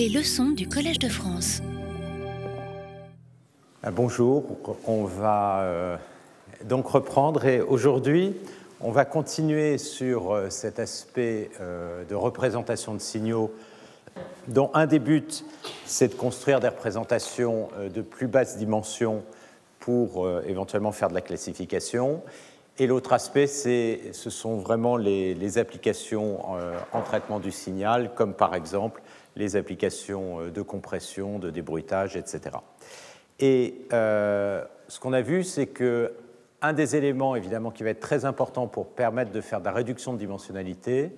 Les leçons du Collège de France. Ah, bonjour, on va euh, donc reprendre et aujourd'hui on va continuer sur euh, cet aspect euh, de représentation de signaux dont un des buts c'est de construire des représentations de plus basse dimension pour éventuellement faire de la classification et l'autre aspect, ce sont vraiment les, applications en traitement du signal, comme par exemple les applications euh, de compression, de débruitage, etc. Et euh, ce qu'on a vu, c'est que un des éléments évidemment qui va être très important pour permettre de faire de la réduction de dimensionnalité,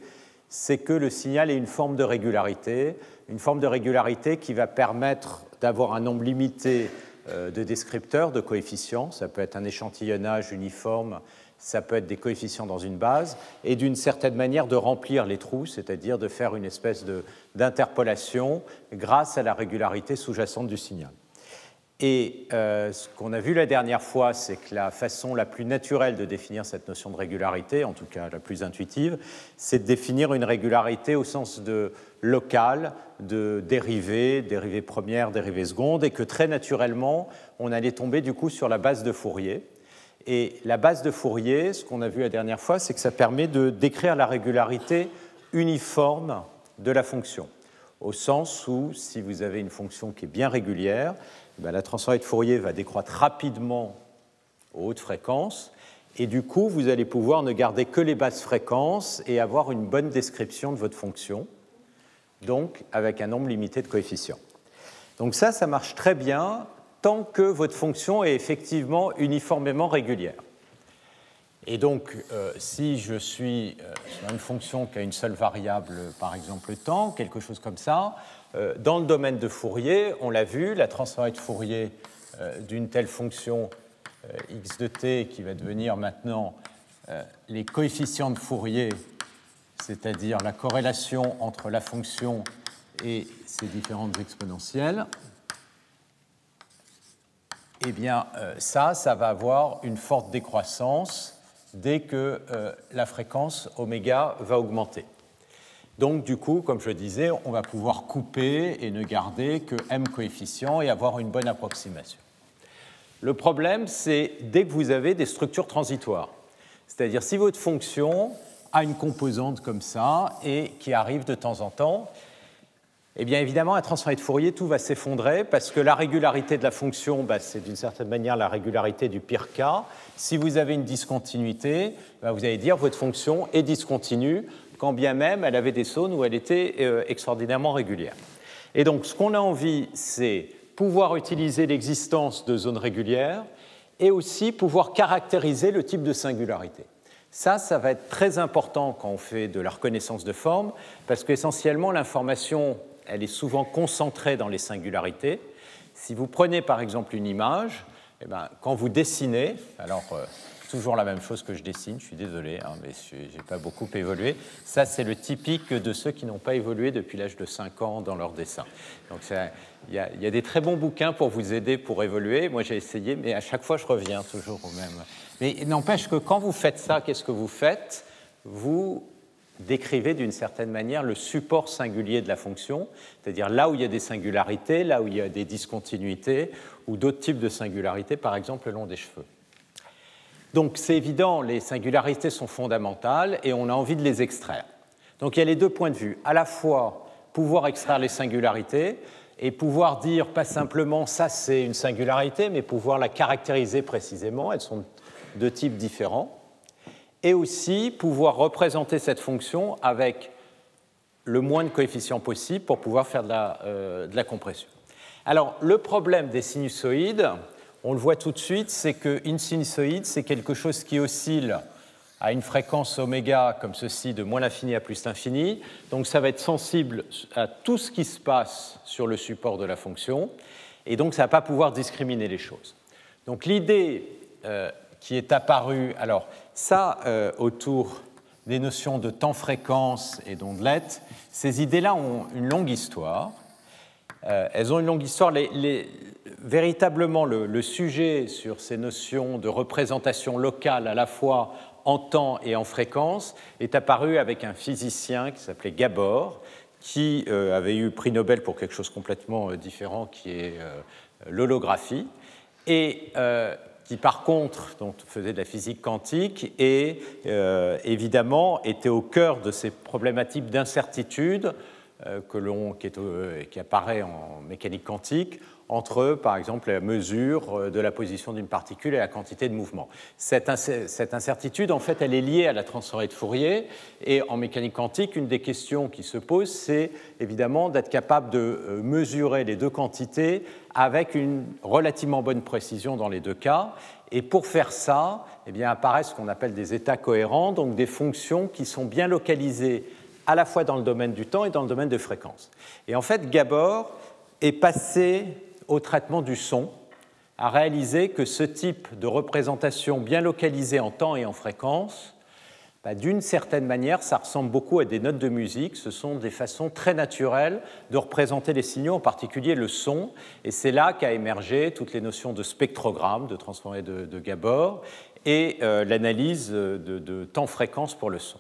c'est que le signal ait une forme de régularité, une forme de régularité qui va permettre d'avoir un nombre limité de descripteurs, de coefficients. Ça peut être un échantillonnage uniforme ça peut être des coefficients dans une base, et d'une certaine manière de remplir les trous, c'est-à-dire de faire une espèce d'interpolation grâce à la régularité sous-jacente du signal. Et euh, ce qu'on a vu la dernière fois, c'est que la façon la plus naturelle de définir cette notion de régularité, en tout cas la plus intuitive, c'est de définir une régularité au sens de local, de dérivée, dérivée première, dérivée seconde, et que très naturellement, on allait tomber du coup sur la base de Fourier. Et la base de Fourier, ce qu'on a vu la dernière fois, c'est que ça permet de décrire la régularité uniforme de la fonction, au sens où si vous avez une fonction qui est bien régulière, eh la transformée de Fourier va décroître rapidement aux hautes fréquences, et du coup, vous allez pouvoir ne garder que les basses fréquences et avoir une bonne description de votre fonction, donc avec un nombre limité de coefficients. Donc ça, ça marche très bien tant que votre fonction est effectivement uniformément régulière. Et donc, euh, si je suis euh, sur une fonction qui a une seule variable, par exemple le temps, quelque chose comme ça, euh, dans le domaine de Fourier, on l'a vu, la transformée de Fourier d'une telle fonction x de t qui va devenir maintenant les coefficients de Fourier, c'est-à-dire la corrélation entre la fonction et ses différentes exponentielles, eh bien euh, ça, ça va avoir une forte décroissance dès que euh, la fréquence oméga va augmenter. Donc du coup, comme je disais, on va pouvoir couper et ne garder que m coefficients et avoir une bonne approximation. Le problème, c'est dès que vous avez des structures transitoires. C'est-à-dire si votre fonction a une composante comme ça et qui arrive de temps en temps, eh bien évidemment, un transformé de Fourier, tout va s'effondrer parce que la régularité de la fonction, bah, c'est d'une certaine manière la régularité du pire cas. Si vous avez une discontinuité, bah, vous allez dire votre fonction est discontinue, quand bien même elle avait des zones où elle était euh, extraordinairement régulière. Et donc ce qu'on a envie, c'est pouvoir utiliser l'existence de zones régulières et aussi pouvoir caractériser le type de singularité. Ça, ça va être très important quand on fait de la reconnaissance de forme, parce qu'essentiellement, l'information elle est souvent concentrée dans les singularités. Si vous prenez par exemple une image, eh ben, quand vous dessinez, alors euh, toujours la même chose que je dessine, je suis désolé, hein, mais je n'ai pas beaucoup évolué. Ça, c'est le typique de ceux qui n'ont pas évolué depuis l'âge de 5 ans dans leur dessin. Donc il y, y, a des très bons bouquins pour vous aider pour évoluer. Moi, j'ai essayé, mais à chaque fois, je reviens toujours au même. Mais n'empêche que quand vous faites ça, qu'est-ce que vous faites? Vous décrivez d'une certaine manière le support singulier de la fonction, c'est-à-dire là où il y a des singularités, là où il y a des discontinuités, ou d'autres types de singularités, par exemple le long des cheveux. Donc c'est évident, les singularités sont fondamentales et on a envie de les extraire. Donc il y a les deux points de vue, à la fois pouvoir extraire les singularités et pouvoir dire pas simplement ça c'est une singularité, mais pouvoir la caractériser précisément, elles sont de types différents et aussi pouvoir représenter cette fonction avec le moins de coefficients possible pour pouvoir faire de la, euh, compression. Alors, le problème des sinusoïdes, on le voit tout de suite, c'est qu'une sinusoïde, c'est quelque chose qui oscille à une fréquence oméga comme ceci, de moins l'infini à plus l'infini. Donc, ça va être sensible à tout ce qui se passe sur le support de la fonction, et donc ça ne va pas pouvoir discriminer les choses. Donc, l'idée euh, qui est apparue, alors, ça, euh, autour des notions de temps-fréquence et d'ondelette, ces idées-là ont une longue histoire. Euh, elles ont une longue histoire. véritablement, le, sujet sur ces notions de représentation locale à la fois en temps et en fréquence est apparu avec un physicien qui s'appelait Gabor, qui avait eu prix Nobel pour quelque chose complètement différent, qui est l'holographie, et qui par contre donc, faisait de la physique quantique et évidemment était au cœur de ces problématiques d'incertitude que qui, qui, apparaît en mécanique quantique entre, par exemple, la mesure euh, de la position d'une particule et la quantité de mouvement. Cette, incertitude, en fait, elle est liée à la transformée de Fourier. Et en mécanique quantique, une des questions qui se pose, c'est évidemment d'être capable de euh, mesurer les deux quantités avec une relativement bonne précision dans les deux cas. Et pour faire ça, eh bien, apparaissent ce qu'on appelle des états cohérents, donc des fonctions qui sont bien localisées à la fois dans le domaine du temps et dans le domaine de fréquence. Et en fait, Gabor est passé au traitement du son a réalisé que ce type de représentation bien localisée en temps et en fréquence, bah, d'une certaine manière, ça ressemble beaucoup à des notes de musique. Ce sont des façons très naturelles de représenter les signaux, en particulier le son. Et c'est là qu'a émergé toutes les notions de spectrogramme, de transformé de, Gabor, et euh, l'analyse de, temps-fréquence pour le son.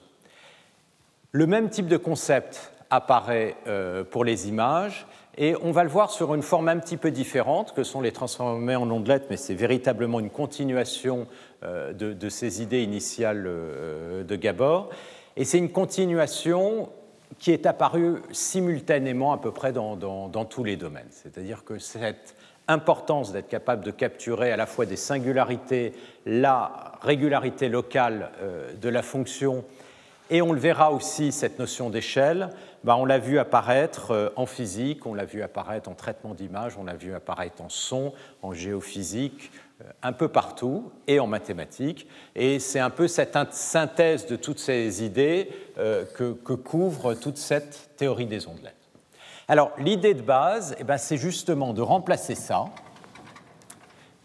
Le même type de concept apparaît euh, pour les images, et on va le voir sur une forme un petit peu différente, que sont les transformés en ondelettes, mais c'est véritablement une continuation euh, de, ces idées initiales euh, de Gabor. Et c'est une continuation qui est apparue simultanément à peu près dans, tous les domaines. C'est-à-dire que cette importance d'être capable de capturer à la fois des singularités, la régularité locale euh, de la fonction, et on le verra aussi, cette notion d'échelle, bah, on l'a vu apparaître euh, en physique, on l'a vu apparaître en traitement d'image, on l'a vu apparaître en son, en géophysique, euh, un peu partout, et en mathématiques. Et c'est un peu cette synthèse de toutes ces idées euh, que, couvre toute cette théorie des ondelettes. Alors, l'idée de base, eh ben, c'est justement de remplacer ça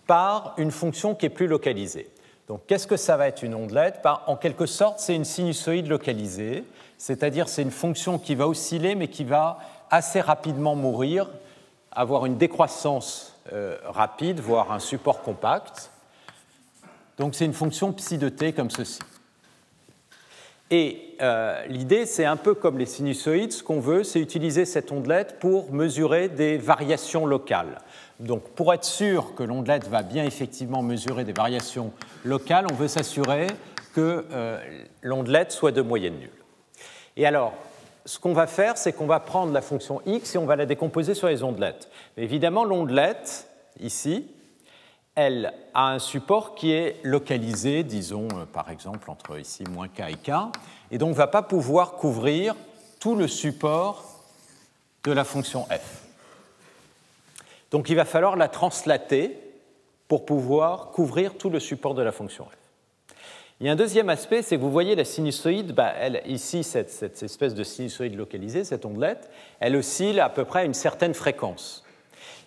par une fonction qui est plus localisée. Donc, qu'est-ce que ça va être une ondelette bah, En quelque sorte, c'est une sinusoïde localisée c'est-à-dire c'est une fonction qui va osciller mais qui va assez rapidement mourir, avoir une décroissance euh, rapide, voire un support compact. Donc c'est une fonction psi de t comme ceci. Et euh, l'idée, c'est un peu comme les sinusoïdes, ce qu'on veut, c'est utiliser cette ondelette pour mesurer des variations locales. Donc pour être sûr que l'ondelette va bien effectivement mesurer des variations locales, on veut s'assurer que euh, l'ondelette soit de moyenne nulle. Et alors, ce qu'on va faire, c'est qu'on va prendre la fonction x et on va la décomposer sur les ondelettes. évidemment, l'ondelette, ici, elle a un support qui est localisé, disons, euh, par exemple, entre ici moins k et k, et donc ne va pas pouvoir couvrir tout le support de la fonction f. Donc il va falloir la translater pour pouvoir couvrir tout le support de la fonction f. Il y a un deuxième aspect, c'est que vous voyez la sinusoïde, bah, elle, ici, cette, espèce de sinusoïde localisée, cette ondelette, elle oscille à peu près à une certaine fréquence.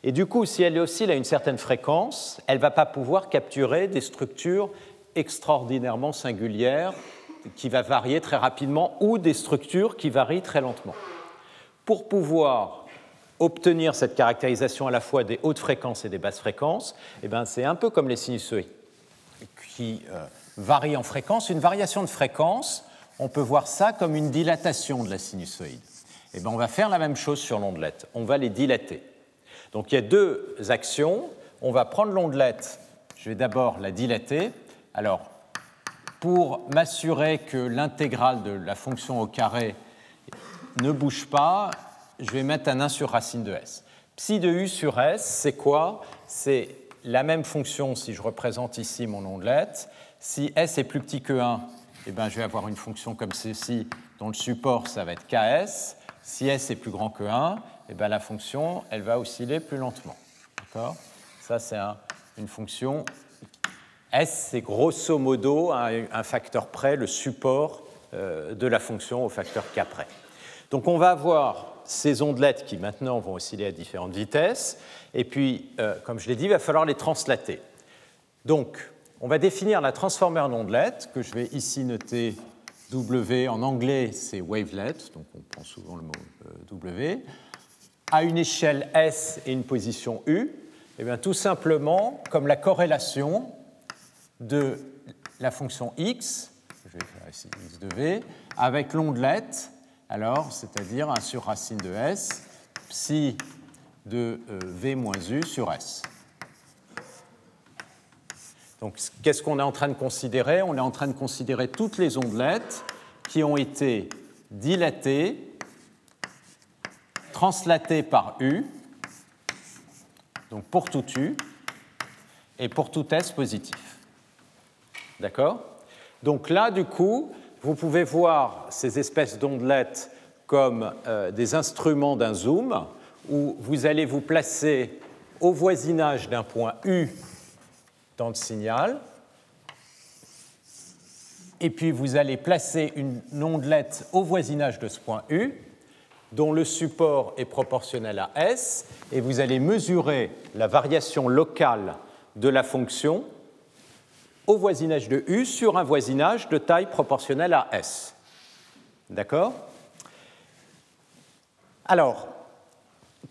Et du coup, si elle oscille à une certaine fréquence, elle ne va pas pouvoir capturer des structures extraordinairement singulières qui vont varier très rapidement ou des structures qui varient très lentement. Pour pouvoir obtenir cette caractérisation à la fois des hautes fréquences et des basses fréquences, eh ben, c'est un peu comme les sinusoïdes qui euh, varie en fréquence. Une variation de fréquence, on peut voir ça comme une dilatation de la sinusoïde. Eh bien, on va faire la même chose sur l'ondelette. On va les dilater. Donc il y a deux actions. On va prendre l'ondelette. Je vais d'abord la dilater. Alors, pour m'assurer que l'intégrale de la fonction au carré ne bouge pas, je vais mettre un 1 sur racine de s. Psi de u sur s, c'est quoi? C'est la même fonction si je représente ici mon ondelette, si S est plus petit que 1, eh ben, je vais avoir une fonction comme ceci dont le support, ça va être Ks. Si S est plus grand que 1, eh ben, la fonction, elle va osciller plus lentement. D'accord? Ça, c'est une fonction. S, c'est grosso modo un, facteur près, le support euh, de la fonction au facteur K près. Donc on va avoir ces ondelettes qui maintenant vont osciller à différentes vitesses, et puis, euh, comme je l'ai dit, il va falloir les translater. Donc, on va définir la transformer en ondelette, que je vais ici noter W. En anglais, c'est wavelet, donc on prend souvent le mot euh, W. À une échelle S et une position U, et eh bien, tout simplement comme la corrélation de la fonction x, je vais faire ici x de v, avec l'ondelette alors c'est-à-dire 1 sur racine de S, psi de euh, V moins U sur S. Donc qu'est-ce qu'on est en train de considérer? On est en train de considérer toutes les ondelettes qui ont été dilatées, translatées par U, donc pour tout U, et pour tout S positif. D'accord? Donc là, du coup, vous pouvez voir ces espèces d'ondelettes comme euh, des instruments d'un zoom, où vous allez vous placer au voisinage d'un point U dans le signal, et puis vous allez placer une ondelette au voisinage de ce point U, dont le support est proportionnel à S, et vous allez mesurer la variation locale de la fonction au voisinage de U sur un voisinage de taille proportionnelle à S. D'accord? Alors,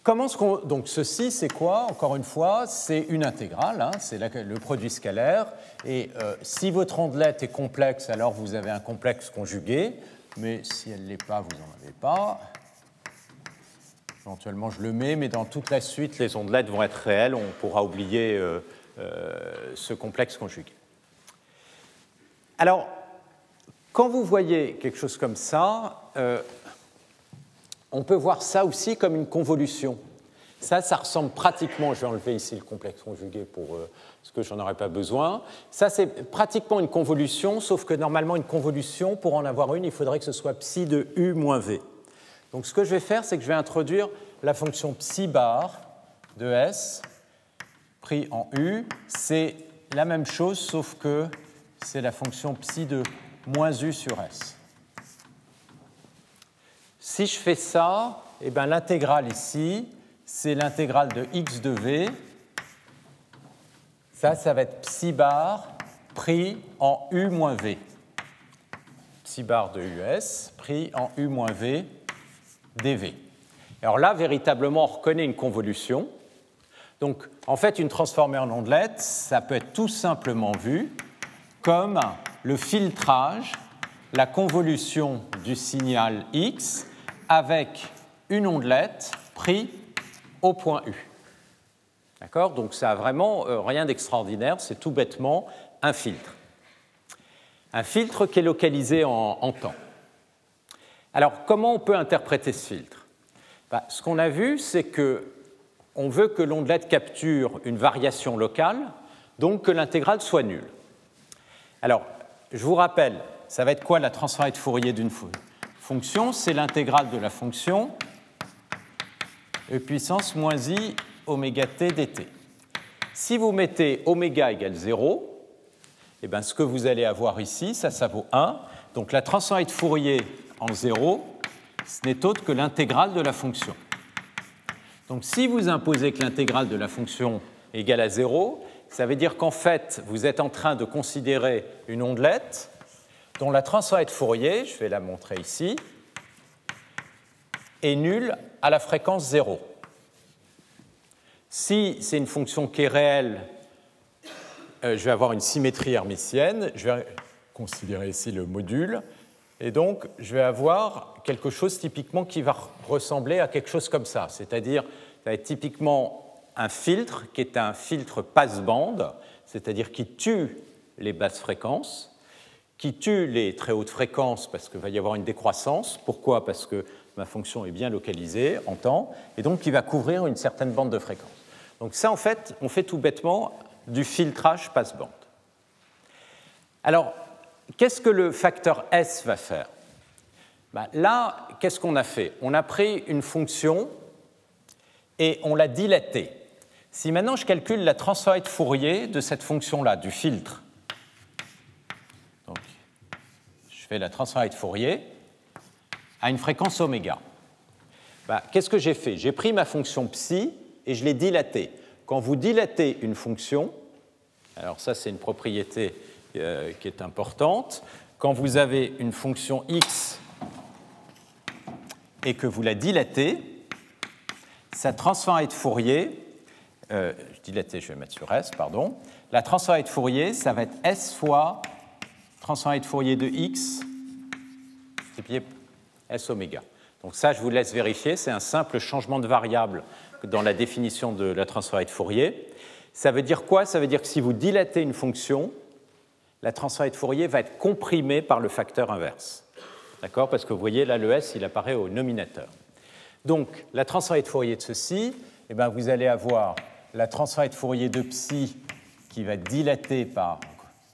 comment ce qu'on... Donc ceci, c'est quoi? Encore une fois, c'est une intégrale, hein, c'est le produit scalaire. Et euh, si votre ondelette est complexe, alors vous avez un complexe conjugué. Mais si elle ne l'est pas, vous n'en avez pas. Éventuellement, je le mets, mais dans toute la suite, les ondelettes vont être réelles. On pourra oublier euh, euh, ce complexe conjugué. Alors, quand vous voyez quelque chose comme ça, euh, on peut voir ça aussi comme une convolution. Ça, ça ressemble pratiquement, je vais enlever ici le complexe conjugué pour euh, ce que j'en aurais pas besoin. Ça, c'est pratiquement une convolution, sauf que normalement, une convolution, pour en avoir une, il faudrait que ce soit psi de u moins v. Donc, ce que je vais faire, c'est que je vais introduire la fonction psi bar de s pris en u. C'est la même chose, sauf que c'est la fonction psi de moins u sur s. Si je fais ça, eh ben, l'intégrale ici, c'est l'intégrale de x de v. Ça, ça va être psi bar pris en u moins v. Psi bar de us pris en u moins v dv. Alors là, véritablement, on reconnaît une convolution. Donc, en fait, une transformée en ondelette, ça peut être tout simplement vu comme le filtrage, la convolution du signal X avec une ondelette prise au point U. D'accord? Donc ça n'a vraiment euh, rien d'extraordinaire, c'est tout bêtement un filtre. Un filtre qui est localisé en, temps. Alors comment on peut interpréter ce filtre? Bah, Ce qu'on a vu, c'est que on veut que l'ondelette capture une variation locale, donc que l'intégrale soit nulle. Alors, je vous rappelle, ça va être quoi la transformée de Fourier d'une fonction? C'est l'intégrale de la fonction e puissance moins i oméga t dt. Si vous mettez oméga égale 0, eh bien, ce que vous allez avoir ici, ça, ça vaut 1. Donc la transformée de Fourier en 0, ce n'est autre que l'intégrale de la fonction. Donc si vous imposez que l'intégrale de la fonction est égale à 0, ça veut dire qu'en fait, vous êtes en train de considérer une ondelette dont la transformée de Fourier, je vais la montrer ici, est nulle à la fréquence 0. Si c'est une fonction qui est réelle, euh, je vais avoir une symétrie hermitienne, je vais considérer ici le module, et donc je vais avoir quelque chose typiquement qui va ressembler à quelque chose comme ça, c'est-à-dire typiquement un filtre qui est un filtre passe-bande, c'est-à-dire qui tue les basses fréquences, qui tue les très hautes fréquences parce qu'il va y avoir une décroissance. Pourquoi? Parce que ma fonction est bien localisée en temps, et donc qui va couvrir une certaine bande de fréquences. Donc ça, en fait, on fait tout bêtement du filtrage passe-bande. Alors, qu'est-ce que le facteur S va faire? Ben Là, qu'est-ce qu'on a fait? On a pris une fonction et on l'a dilatée. Si maintenant je calcule la transformée de Fourier de cette fonction-là, du filtre, donc, je fais la transformée de Fourier à une fréquence oméga. Bah, qu'est-ce que j'ai fait? J'ai pris ma fonction psi et je l'ai dilatée. Quand vous dilatez une fonction, alors ça c'est une propriété euh, qui est importante, quand vous avez une fonction x et que vous la dilatez, sa transformée de Fourier euh, je dilaté, je vais mettre sur S, pardon. La transformée de Fourier, ça va être S fois transformée de Fourier de X multiplié S oméga. Donc ça, je vous laisse vérifier, c'est un simple changement de variable dans la définition de la transformée de Fourier. Ça veut dire quoi? Ça veut dire que si vous dilatez une fonction, la transformée de Fourier va être comprimée par le facteur inverse. D'accord? Parce que vous voyez, là, le S, il apparaît au nominateur. Donc, la transformée de Fourier de ceci, eh bien, vous allez avoir la transformée de Fourier de psi qui va dilatée par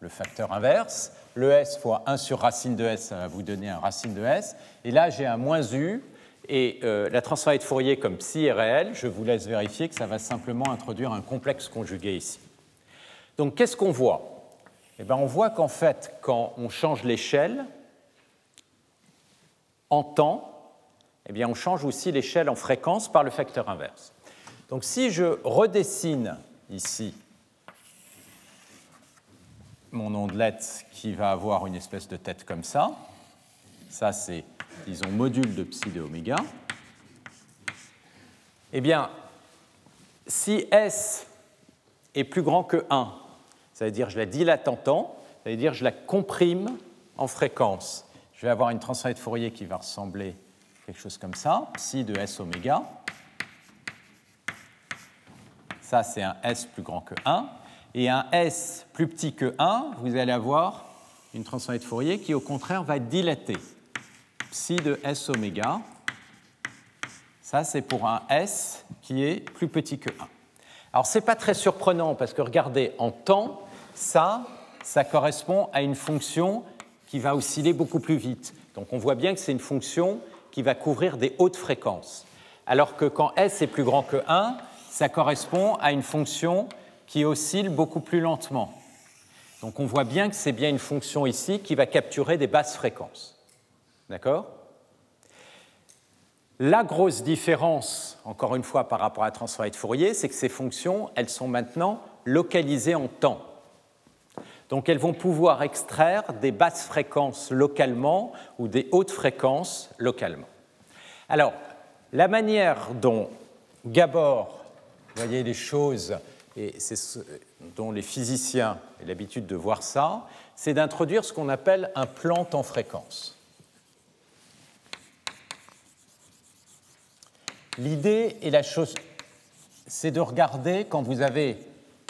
le facteur inverse. Le S fois 1 sur racine de S, ça va vous donner un racine de S. Et là, j'ai un moins U. Et euh, la transformée de Fourier comme psi est réelle, je vous laisse vérifier que ça va simplement introduire un complexe conjugué ici. Donc, qu'est-ce qu'on voit? Eh bien, On voit qu'en fait, quand on change l'échelle en temps, eh bien, on change aussi l'échelle en fréquence par le facteur inverse. Donc si je redessine ici mon ondelette qui va avoir une espèce de tête comme ça, ça c'est, disons, module de psi de oméga, eh bien, si S est plus grand que 1, ça veut dire je la dilate en temps, ça veut dire je la comprime en fréquence. Je vais avoir une transformée de Fourier qui va ressembler à quelque chose comme ça, psi de S oméga. Ça, c'est un S plus grand que 1. Et un S plus petit que 1, vous allez avoir une transformée de Fourier qui, au contraire, va dilatée. Psi de S oméga. Ça, c'est pour un S qui est plus petit que 1. Alors, ce n'est pas très surprenant parce que regardez, en temps, ça, ça correspond à une fonction qui va osciller beaucoup plus vite. Donc, on voit bien que c'est une fonction qui va couvrir des hautes fréquences. Alors que quand S est plus grand que 1, ça correspond à une fonction qui oscille beaucoup plus lentement. Donc on voit bien que c'est bien une fonction ici qui va capturer des basses fréquences. D'accord? La grosse différence, encore une fois, par rapport à la transformée de Fourier, c'est que ces fonctions, elles sont maintenant localisées en temps. Donc elles vont pouvoir extraire des basses fréquences localement ou des hautes fréquences localement. Alors, la manière dont Gabor vous voyez les choses, et c'est ce dont les physiciens ont l'habitude de voir ça, c'est d'introduire ce qu'on appelle un plan en fréquence. L'idée et la chose, c'est de regarder quand vous avez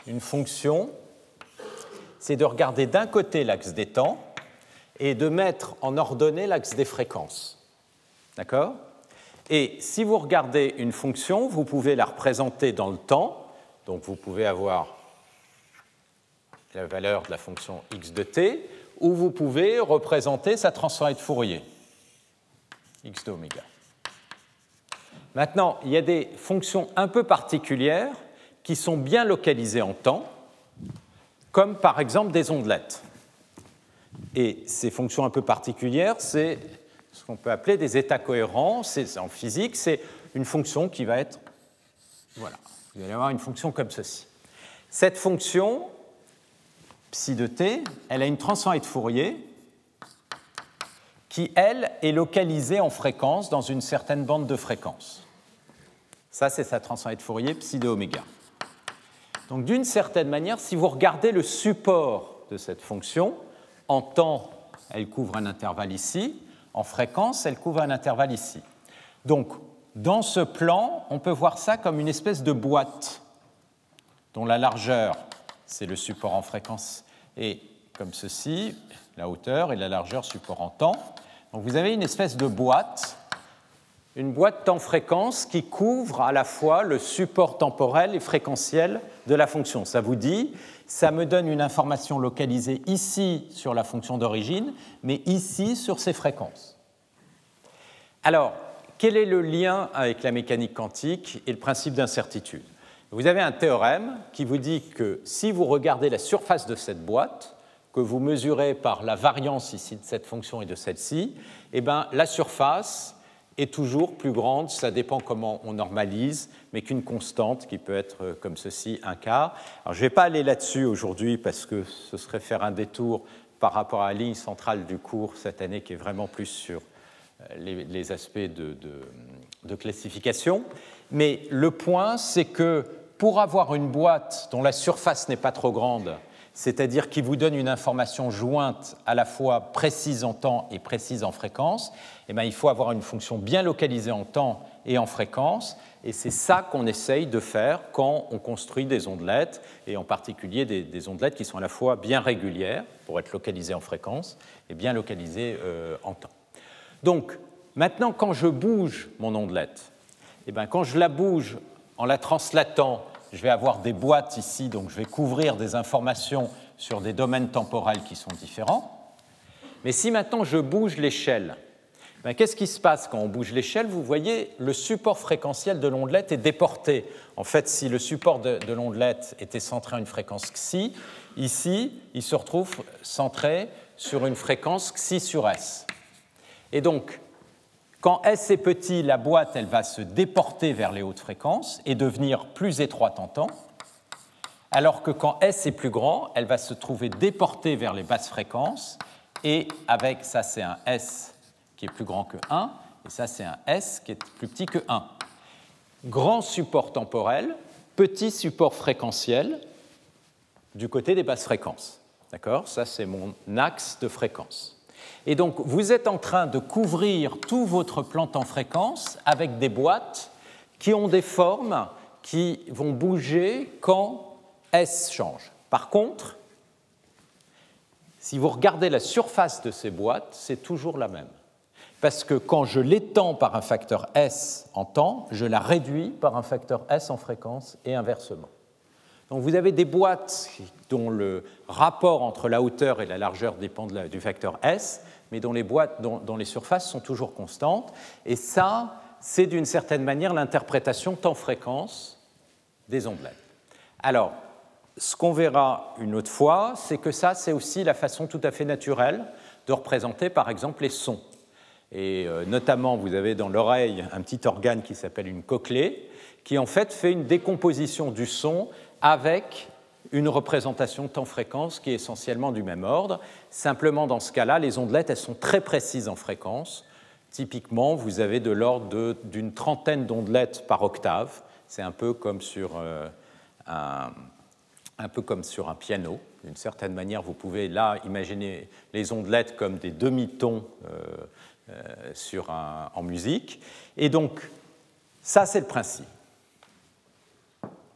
une fonction, c'est de regarder d'un côté l'axe des temps et de mettre en ordonnée l'axe des fréquences. D'accord? Et si vous regardez une fonction, vous pouvez la représenter dans le temps. Donc vous pouvez avoir la valeur de la fonction x de t, ou vous pouvez représenter sa transformée de Fourier, x de oméga. Maintenant, il y a des fonctions un peu particulières qui sont bien localisées en temps, comme par exemple des ondelettes. Et ces fonctions un peu particulières, c'est ce qu'on peut appeler des états cohérents. En physique, c'est une fonction qui va être. Voilà, vous allez avoir une fonction comme ceci. Cette fonction, psi de t, elle a une transformée de Fourier qui, elle, est localisée en fréquence dans une certaine bande de fréquence. Ça, c'est sa transformée de Fourier psi de oméga. Donc, d'une certaine manière, si vous regardez le support de cette fonction, en temps, elle couvre un intervalle ici, en fréquence, elle couvre un intervalle ici. Donc, dans ce plan, on peut voir ça comme une espèce de boîte dont la largeur, c'est le support en fréquence, et comme ceci, la hauteur et la largeur support en temps. Donc vous avez une espèce de boîte, une boîte temps-fréquence qui couvre à la fois le support temporel et fréquentiel de la fonction. Ça vous dit, ça me donne une information localisée ici sur la fonction d'origine, mais ici sur ses fréquences. Alors, quel est le lien avec la mécanique quantique et le principe d'incertitude? Vous avez un théorème qui vous dit que si vous regardez la surface de cette boîte, que vous mesurez par la variance ici de cette fonction et de celle-ci, eh bien, la surface est toujours plus grande, ça dépend comment on normalise, mais qu'une constante qui peut être euh, comme ceci, un quart. Alors, je ne vais pas aller là-dessus aujourd'hui parce que ce serait faire un détour par rapport à la ligne centrale du cours cette année qui est vraiment plus sur euh, les, aspects de, de classification. Mais le point, c'est que pour avoir une boîte dont la surface n'est pas trop grande, c'est-à-dire qui vous donne une information jointe à la fois précise en temps et précise en fréquence, eh bien, il faut avoir une fonction bien localisée en temps et en fréquence. Et c'est ça qu'on essaye de faire quand on construit des ondelettes, et en particulier des, ondelettes qui sont à la fois bien régulières, pour être localisées en fréquence, et bien localisées euh, en temps. Donc, maintenant, quand je bouge mon ondelette, eh bien, quand je la bouge en la translatant je vais avoir des boîtes ici, donc je vais couvrir des informations sur des domaines temporels qui sont différents. Mais si maintenant je bouge l'échelle, ben, qu'est-ce qui se passe quand on bouge l'échelle? Vous voyez, le support fréquentiel de l'ondelette est déporté. En fait, si le support de, de l'ondelette était centré à une fréquence xi, ici, il se retrouve centré sur une fréquence xi sur s. Et donc, quand S est petit, la boîte elle va se déporter vers les hautes fréquences et devenir plus étroite en temps, alors que quand S est plus grand, elle va se trouver déportée vers les basses fréquences et avec ça c'est un S qui est plus grand que 1 et ça c'est un S qui est plus petit que 1. Grand support temporel, petit support fréquentiel du côté des basses fréquences. D'accord? Ça c'est mon axe de fréquence. Et donc, vous êtes en train de couvrir tout votre plan en fréquence avec des boîtes qui ont des formes qui vont bouger quand S change. Par contre, si vous regardez la surface de ces boîtes, c'est toujours la même. Parce que quand je l'étends par un facteur S en temps, je la réduis par un facteur S en fréquence et inversement. Donc vous avez des boîtes dont le rapport entre la hauteur et la largeur dépend du facteur S, mais dont les, boîtes, dont, les surfaces sont toujours constantes. Et ça, c'est d'une certaine manière l'interprétation temps-fréquence des ondelettes. Alors, ce qu'on verra une autre fois, c'est que ça, c'est aussi la façon tout à fait naturelle de représenter, par exemple, les sons. Et euh, notamment, vous avez dans l'oreille un petit organe qui s'appelle une cochlée, qui en fait fait une décomposition du son avec une représentation temps-fréquence qui est essentiellement du même ordre. Simplement, dans ce cas-là, les ondelettes, elles sont très précises en fréquence. Typiquement, vous avez de l'ordre d'une trentaine d'ondelettes par octave. C'est un peu comme sur euh, un, un peu comme sur un piano. D'une certaine manière, vous pouvez là imaginer les ondelettes comme des demi-tons euh, euh, sur en musique. Et donc, ça, c'est le principe.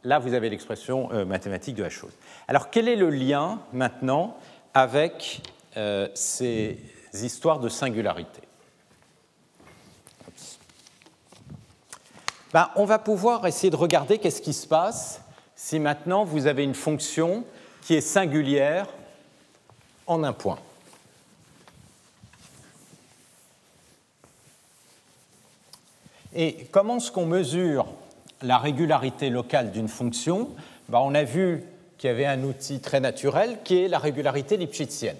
Là, vous avez l'expression euh, mathématique de la chose. Alors, quel est le lien maintenant avec euh, ces histoires de singularité? Ben, On va pouvoir essayer de regarder qu'est-ce qui se passe si maintenant vous avez une fonction qui est singulière en un point. Et comment est-ce qu'on mesure la régularité locale d'une fonction, bah, on a vu qu'il y avait un outil très naturel qui est la régularité lipschitzienne.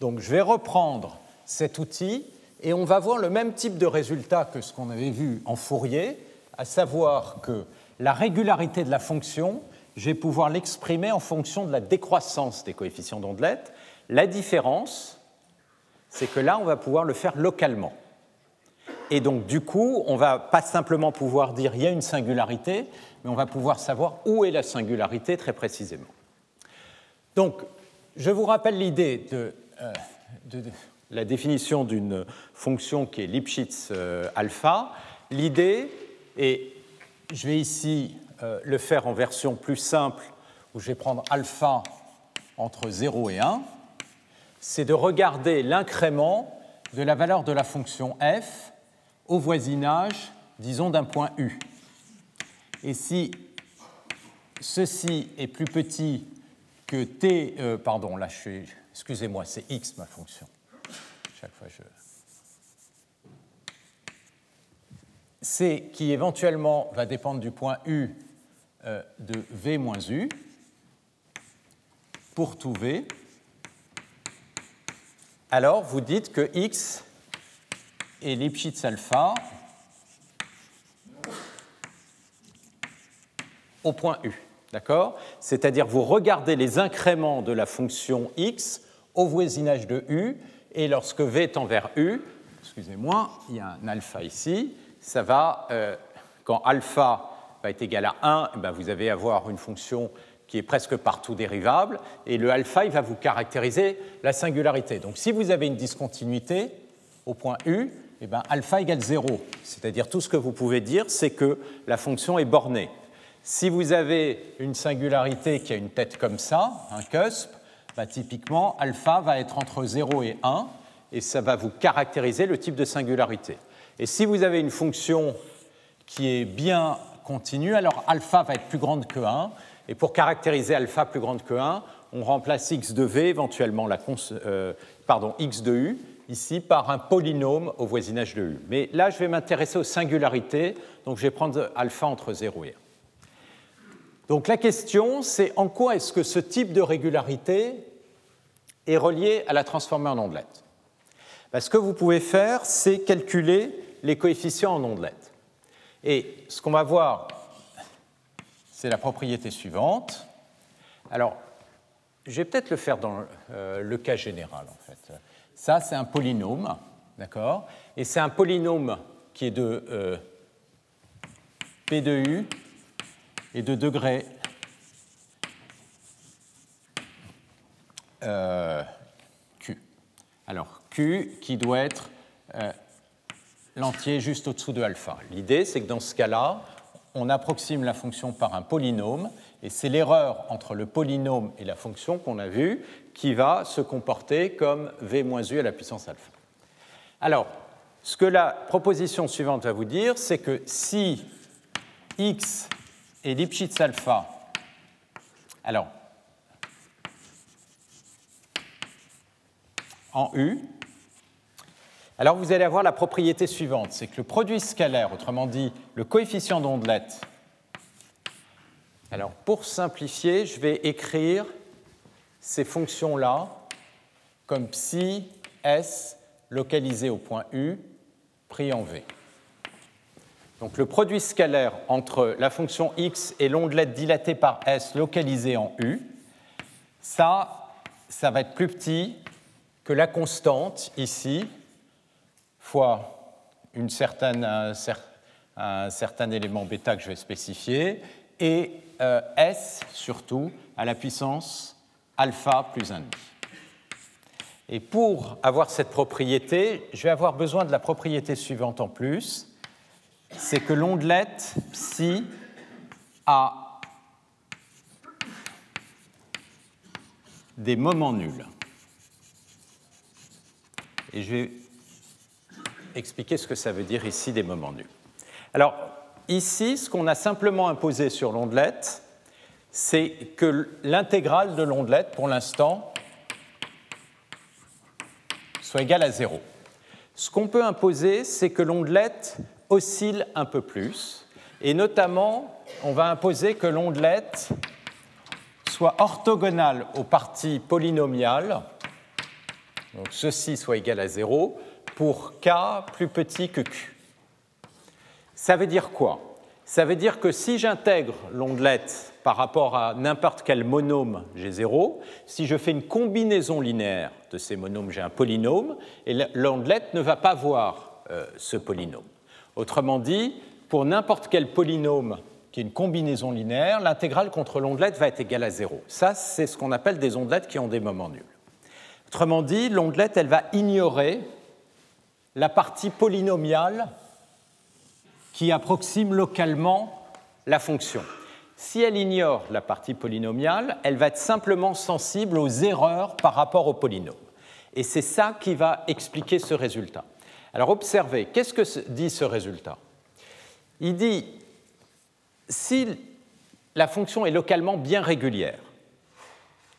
Donc je vais reprendre cet outil et on va voir le même type de résultat que ce qu'on avait vu en Fourier, à savoir que la régularité de la fonction, je vais pouvoir l'exprimer en fonction de la décroissance des coefficients d'ondelette. La différence, c'est que là, on va pouvoir le faire localement. Et donc, du coup, on va pas simplement pouvoir dire il y a une singularité, mais on va pouvoir savoir où est la singularité très précisément. Donc, je vous rappelle l'idée de, euh, la définition d'une fonction qui est Lipschitz euh, alpha. L'idée, et je vais ici euh, le faire en version plus simple, où je vais prendre alpha entre 0 et 1, c'est de regarder l'incrément de la valeur de la fonction f au voisinage, disons, d'un point U. Et si ceci est plus petit que t, euh, pardon, là excusez-moi, c'est x ma fonction. Chaque fois je. C qui éventuellement va dépendre du point U euh, de V moins U pour tout V. Alors vous dites que x et Lipschitz alpha au point U. D'accord? C'est-à-dire vous regardez les incréments de la fonction x au voisinage de U, et lorsque v tend vers U, excusez-moi, il y a un alpha ici, ça va, euh, quand alpha va être égal à 1, eh ben vous allez avoir une fonction qui est presque partout dérivable, et le alpha, il va vous caractériser la singularité. Donc si vous avez une discontinuité au point U, eh bien, alpha égale 0. C'est-à-dire tout ce que vous pouvez dire, c'est que la fonction est bornée. Si vous avez une singularité qui a une tête comme ça, un cusp, bah, typiquement, alpha va être entre 0 et 1, et ça va vous caractériser le type de singularité. Et si vous avez une fonction qui est bien continue, alors alpha va être plus grande que 1, et pour caractériser alpha plus grande que 1, on remplace x de v, éventuellement la euh, pardon, x de u, ici par un polynôme au voisinage de u. Mais là, je vais m'intéresser aux singularités, donc je vais prendre alpha entre 0 et 1. Donc la question, c'est en quoi est-ce que ce type de régularité est relié à la transformée en ondelette? Ben, Ce que vous pouvez faire, c'est calculer les coefficients en ondelette. Et ce qu'on va voir, c'est la propriété suivante. Alors, je vais peut-être le faire dans euh, le cas général, en fait. Ça, c'est un polynôme, d'accord? Et c'est un polynôme qui est de euh, P de U et de degré euh, Q. Alors, Q qui doit être euh, l'entier juste au-dessous de alpha. L'idée, c'est que dans ce cas-là, on approxime la fonction par un polynôme, et c'est l'erreur entre le polynôme et la fonction qu'on a vue qui va se comporter comme v moins u à la puissance alpha. Alors, ce que la proposition suivante va vous dire, c'est que si x et Lipschitz alpha. Alors, en U, alors vous allez avoir la propriété suivante, c'est que le produit scalaire, autrement dit le coefficient d'ondelette, alors pour simplifier, je vais écrire ces fonctions-là comme psi s localisé au point U pris en V. Donc le produit scalaire entre la fonction x et l'ondelette dilatée par s localisée en u, ça, ça va être plus petit que la constante ici, fois une certaine, un, certain élément bêta que je vais spécifier, et euh, s surtout à la puissance alpha plus 1,5. Et pour avoir cette propriété, je vais avoir besoin de la propriété suivante en plus, c'est que l'ondelette psi a des moments nuls. Et je vais expliquer ce que ça veut dire ici des moments nuls. Alors, ici, ce qu'on a simplement imposé sur l'ondelette, c'est que l'intégrale de l'ondelette, pour l'instant, soit égale à zéro. Ce qu'on peut imposer, c'est que l'ondelette oscille un peu plus. Et notamment, on va imposer que l'ondelette soit orthogonale aux parties polynomiales, donc ceci soit égal à 0, pour k plus petit que q. Ça veut dire quoi? Ça veut dire que si j'intègre l'ondelette par rapport à n'importe quel monôme G0, si je fais une combinaison linéaire de ces monômes, j'ai un polynôme, et l'ondelette ne va pas voir euh, ce polynôme. Autrement dit, pour n'importe quel polynôme qui est une combinaison linéaire, l'intégrale contre l'ondelette va être égale à 0. Ça, c'est ce qu'on appelle des ondelettes qui ont des moments nuls. Autrement dit, l'ondelette, elle va ignorer la partie polynomiale qui approxime localement la fonction. Si elle ignore la partie polynomiale, elle va être simplement sensible aux erreurs par rapport au polynôme. Et c'est ça qui va expliquer ce résultat. Alors observez, qu'est-ce que dit ce résultat? Il dit, si la fonction est localement bien régulière,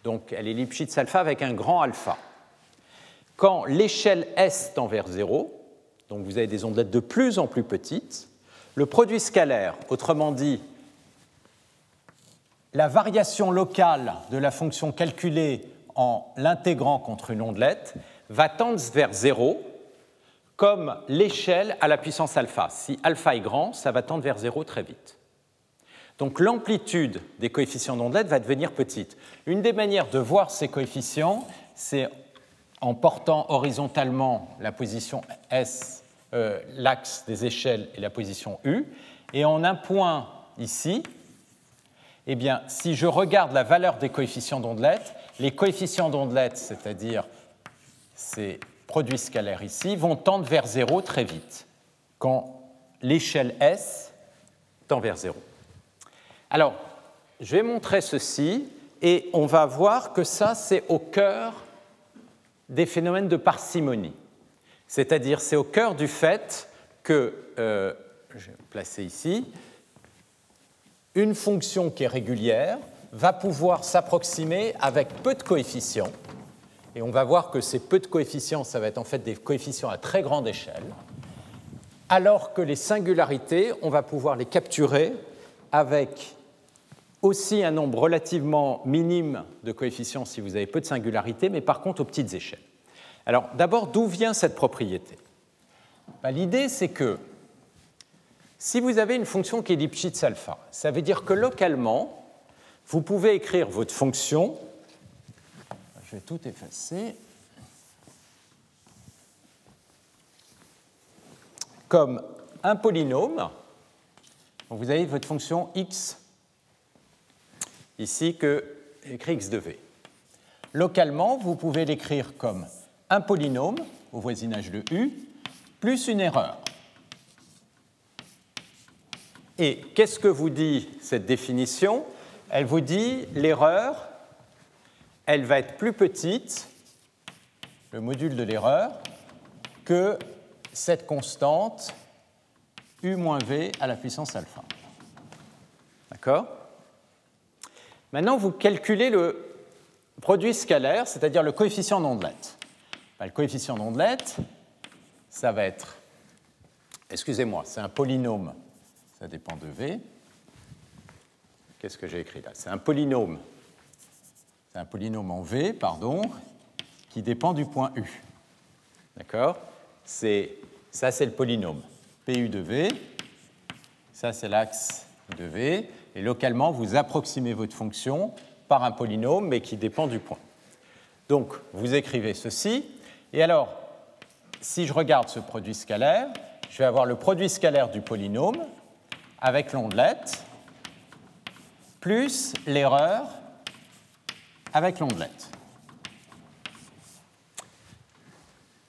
donc elle est Lipschitz alpha avec un grand alpha, quand l'échelle S tend vers 0, donc vous avez des ondelettes de plus en plus petites, le produit scalaire, autrement dit la variation locale de la fonction calculée en l'intégrant contre une ondelette, va tendre vers 0 comme l'échelle à la puissance alpha. Si alpha est grand, ça va tendre vers zéro très vite. Donc l'amplitude des coefficients d'ondelette va devenir petite. Une des manières de voir ces coefficients, c'est en portant horizontalement la position S, euh, l'axe des échelles et la position U, et en un point ici, Eh bien, si je regarde la valeur des coefficients d'ondelette, les coefficients d'ondelette, c'est-à-dire ces produits scalaires ici, vont tendre vers zéro très vite, quand l'échelle S tend vers zéro. Alors, je vais montrer ceci, et on va voir que ça, c'est au cœur des phénomènes de parcimonie. C'est-à-dire, c'est au cœur du fait que, euh, je vais placer ici, une fonction qui est régulière va pouvoir s'approximer avec peu de coefficients. Et on va voir que ces peu de coefficients, ça va être en fait des coefficients à très grande échelle, alors que les singularités, on va pouvoir les capturer avec aussi un nombre relativement minime de coefficients si vous avez peu de singularités, mais par contre aux petites échelles. Alors d'abord, d'où vient cette propriété? Ben, L'idée, c'est que si vous avez une fonction qui est Lipschitz alpha, ça veut dire que localement, vous pouvez écrire votre fonction. Je vais tout effacer. Comme un polynôme. vous avez votre fonction x ici que écrit x de v. Localement, vous pouvez l'écrire comme un polynôme au voisinage de u plus une erreur. Et qu'est-ce que vous dit cette définition? Elle vous dit l'erreur, elle va être plus petite, le module de l'erreur, que cette constante u moins v à la puissance alpha. D'accord? Maintenant, vous calculez le produit scalaire, c'est-à-dire le coefficient d'ondelette. Ben, le coefficient d'ondelette, ça va être, excusez-moi, c'est un polynôme ça dépend de V. Qu'est-ce que j'ai écrit là? C'est un polynôme. C'est un polynôme en V, pardon, qui dépend du point U. D'accord? Ça, c'est le polynôme. PU de V. Ça, c'est l'axe de V. Et localement, vous approximez votre fonction par un polynôme, mais qui dépend du point. Donc, vous écrivez ceci. Et alors, si je regarde ce produit scalaire, je vais avoir le produit scalaire du polynôme avec l'ondelette, plus l'erreur avec l'ondelette.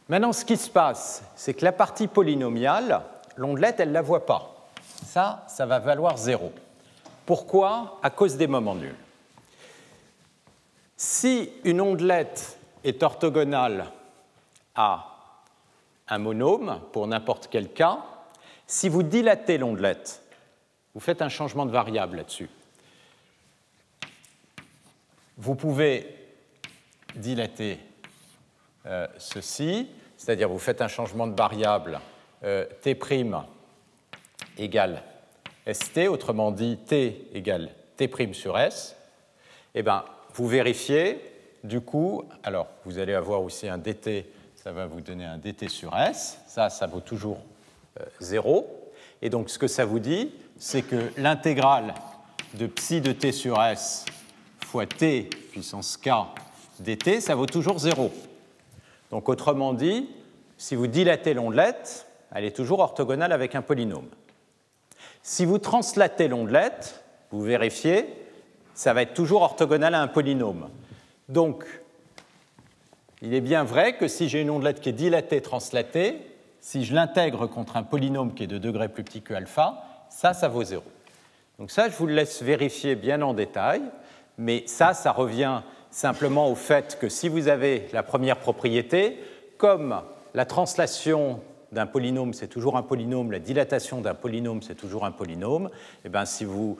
Maintenant, ce qui se passe, c'est que la partie polynomiale, l'ondelette, elle ne la voit pas. Ça, ça va valoir zéro. Pourquoi? À cause des moments nuls. Si une ondelette est orthogonale à un monôme, pour n'importe quel cas, si vous dilatez l'ondelette, vous faites un changement de variable là-dessus. Vous pouvez dilater euh, ceci, c'est-à-dire vous faites un changement de variable euh, t' égale st, autrement dit t égale t' sur s. Eh bien, vous vérifiez, du coup, alors vous allez avoir aussi un dt, ça va vous donner un dt sur s, ça, ça vaut toujours 0. Euh, Et donc, ce que ça vous dit, c'est que l'intégrale de psi de t sur s fois t puissance k dt, ça vaut toujours 0. Donc autrement dit, si vous dilatez l'ondelette, elle est toujours orthogonale avec un polynôme. Si vous translatez l'ondelette, vous vérifiez, ça va être toujours orthogonal à un polynôme. Donc, il est bien vrai que si j'ai une ondelette qui est dilatée, translatée, si je l'intègre contre un polynôme qui est de degré plus petit que alpha, ça, ça vaut 0. Donc ça, je vous le laisse vérifier bien en détail, mais ça, ça revient simplement au fait que si vous avez la première propriété, comme la translation d'un polynôme, c'est toujours un polynôme, la dilatation d'un polynôme, c'est toujours un polynôme, eh bien si vous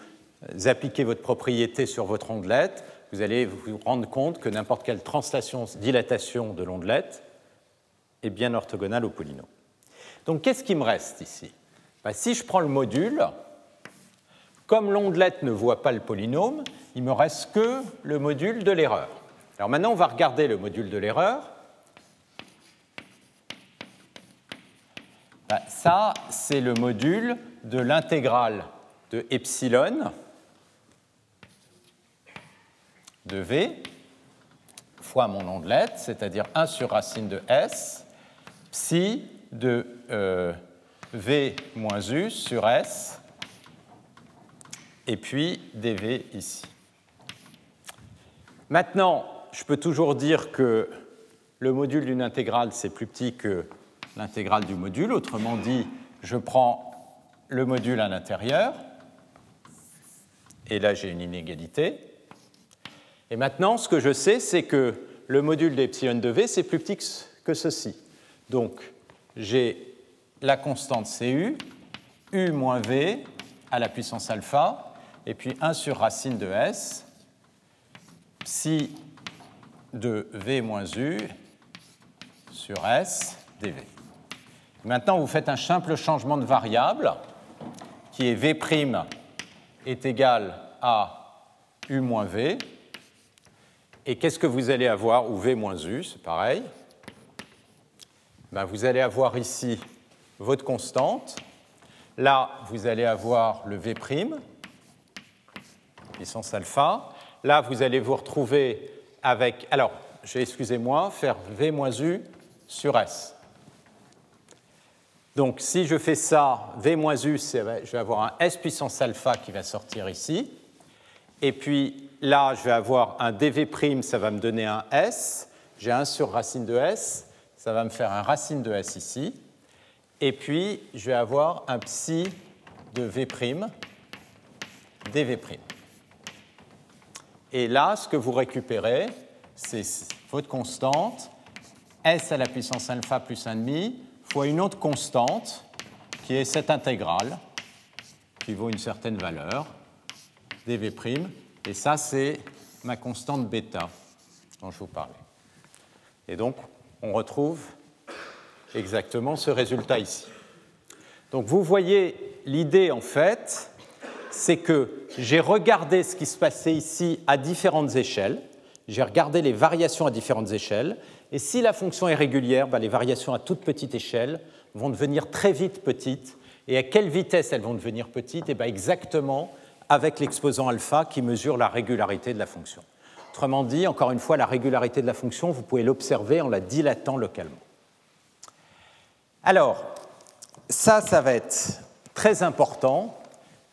appliquez votre propriété sur votre ondelette, vous allez vous rendre compte que n'importe quelle translation, dilatation de l'ondelette est bien orthogonale au polynôme. Donc qu'est-ce qui me reste ici? Ben, si je prends le module, comme l'ondelette ne voit pas le polynôme, il me reste que le module de l'erreur. Alors maintenant, on va regarder le module de l'erreur. Ben, ça, c'est le module de l'intégrale de epsilon de v fois mon ondelette, c'est-à-dire 1 sur racine de s, psi de euh, V moins U sur S et puis dv ici. Maintenant, je peux toujours dire que le module d'une intégrale, c'est plus petit que l'intégrale du module. Autrement dit, je prends le module à l'intérieur, et là j'ai une inégalité. Et maintenant, ce que je sais, c'est que le module d'epsilon de v, c'est plus petit que ceci. Donc, j'ai la constante Cu, U moins V à la puissance alpha, et puis 1 sur racine de S, psi de V moins U sur S dV. Maintenant, vous faites un simple changement de variable qui est V' est égal à U moins V. Et qu'est-ce que vous allez avoir, ou V moins U, c'est pareil ben, Vous allez avoir ici votre constante. Là, vous allez avoir le V', puissance alpha. Là, vous allez vous retrouver avec. Alors, excusez-moi, faire V moins U sur S. Donc, si je fais ça, V moins U, je vais avoir un S puissance alpha qui va sortir ici. Et puis là, je vais avoir un dV', ça va me donner un S. J'ai 1 sur racine de S, ça va me faire un racine de S ici. Et puis, je vais avoir un psi de V', dV'. Et là, ce que vous récupérez, c'est votre constante, S à la puissance alpha plus 1,5, fois une autre constante, qui est cette intégrale, qui vaut une certaine valeur, dV'. Et ça, c'est ma constante bêta dont je vous parlais. Et donc, on retrouve exactement ce résultat ici. Donc vous voyez, l'idée en fait, c'est que j'ai regardé ce qui se passait ici à différentes échelles, j'ai regardé les variations à différentes échelles, et si la fonction est régulière, ben, les variations à toute petite échelle vont devenir très vite petites. Et à quelle vitesse elles vont devenir petites? Et eh bien Exactement avec l'exposant alpha qui mesure la régularité de la fonction. Autrement dit, encore une fois, la régularité de la fonction, vous pouvez l'observer en la dilatant localement. Alors, ça, ça va être très important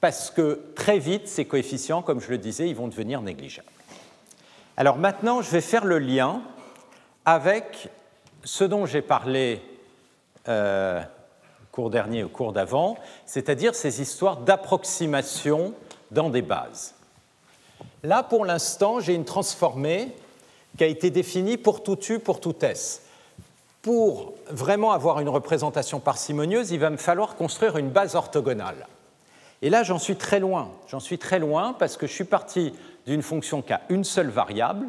parce que très vite, ces coefficients, comme je le disais, ils vont devenir négligeables. Alors maintenant, je vais faire le lien avec ce dont j'ai parlé euh, cours dernier, au cours d'avant, c'est-à-dire ces histoires d'approximation dans des bases. Là, pour l'instant, j'ai une transformée qui a été définie pour tout U, pour tout S pour vraiment avoir une représentation parcimonieuse, il va me falloir construire une base orthogonale. Et là, j'en suis très loin. J'en suis très loin parce que je suis parti d'une fonction qui a une seule variable,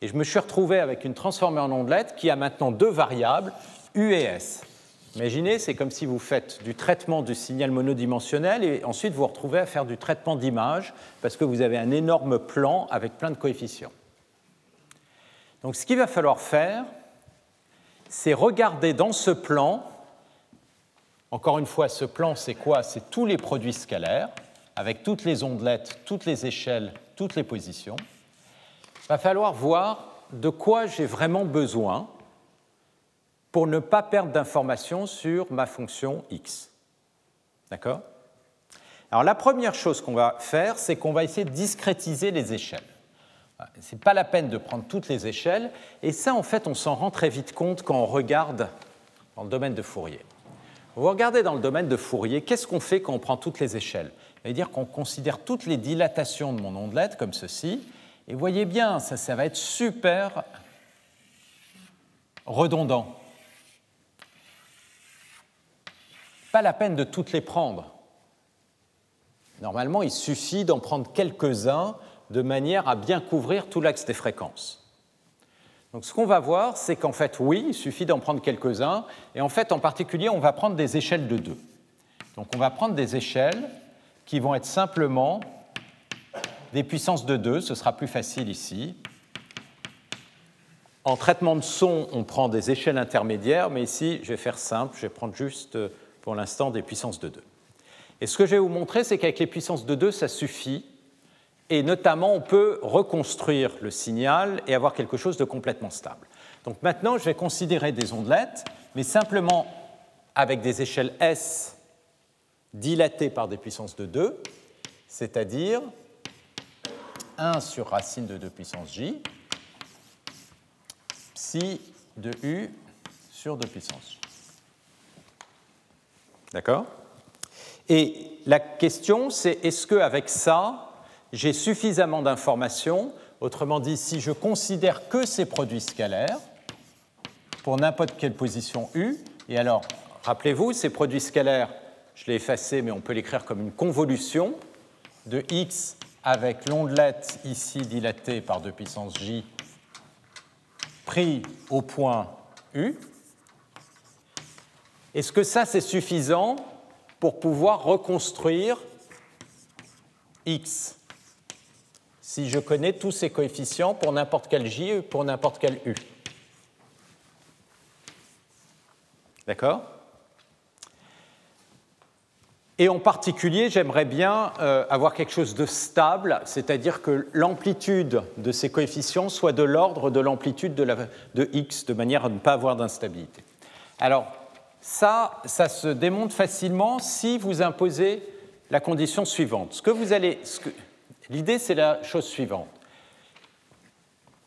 et je me suis retrouvé avec une transformée en ondelette qui a maintenant deux variables, U et S. Imaginez, c'est comme si vous faites du traitement du signal monodimensionnel et ensuite vous vous retrouvez à faire du traitement d'image parce que vous avez un énorme plan avec plein de coefficients. Donc ce qu'il va falloir faire, c'est regarder dans ce plan, encore une fois, ce plan, c'est quoi? C'est tous les produits scalaires, avec toutes les ondelettes, toutes les échelles, toutes les positions. Il va falloir voir de quoi j'ai vraiment besoin pour ne pas perdre d'informations sur ma fonction x. D'accord? Alors la première chose qu'on va faire, c'est qu'on va essayer de discrétiser les échelles. Ce n'est pas la peine de prendre toutes les échelles, et ça, en fait, on s'en rend très vite compte quand on regarde dans le domaine de Fourier. Vous regardez dans le domaine de Fourier, qu'est-ce qu'on fait quand on prend toutes les échelles? C'est-à-dire qu'on considère toutes les dilatations de mon ondelette comme ceci, et voyez bien, ça, ça va être super redondant. Pas la peine de toutes les prendre. Normalement, il suffit d'en prendre quelques-uns de manière à bien couvrir tout l'axe des fréquences. Donc ce qu'on va voir, c'est qu'en fait, oui, il suffit d'en prendre quelques-uns, et en fait, en particulier, on va prendre des échelles de 2. Donc on va prendre des échelles qui vont être simplement des puissances de 2, ce sera plus facile ici. En traitement de son, on prend des échelles intermédiaires, mais ici, je vais faire simple, je vais prendre juste pour l'instant des puissances de 2. Et ce que je vais vous montrer, c'est qu'avec les puissances de 2, ça suffit et notamment on peut reconstruire le signal et avoir quelque chose de complètement stable. Donc maintenant, je vais considérer des ondelettes, mais simplement avec des échelles S dilatées par des puissances de 2. c'est-à-dire 1 sur racine de 2 puissance j, psi de u sur 2 puissance j. D'accord? Et la question, c'est est-ce qu'avec ça, j'ai suffisamment d'informations Autrement dit, si je considère que ces produits scalaires, pour n'importe quelle position u, et alors, rappelez-vous, ces produits scalaires, je l'ai effacé, mais on peut l'écrire comme une convolution de x avec l'ondelette ici dilatée par 2 puissance j pris au point u. Est-ce que ça, c'est suffisant pour pouvoir reconstruire x? Si je connais tous ces coefficients pour n'importe quel j ou pour n'importe quel u D'accord? Et en particulier, j'aimerais bien euh, avoir quelque chose de stable, c'est-à-dire que l'amplitude de ces coefficients soit de l'ordre de l'amplitude de, de, x, de manière à ne pas avoir d'instabilité. Alors, ça, ça se démontre facilement si vous imposez la condition suivante. Ce que vous allez, l'idée, c'est la chose suivante.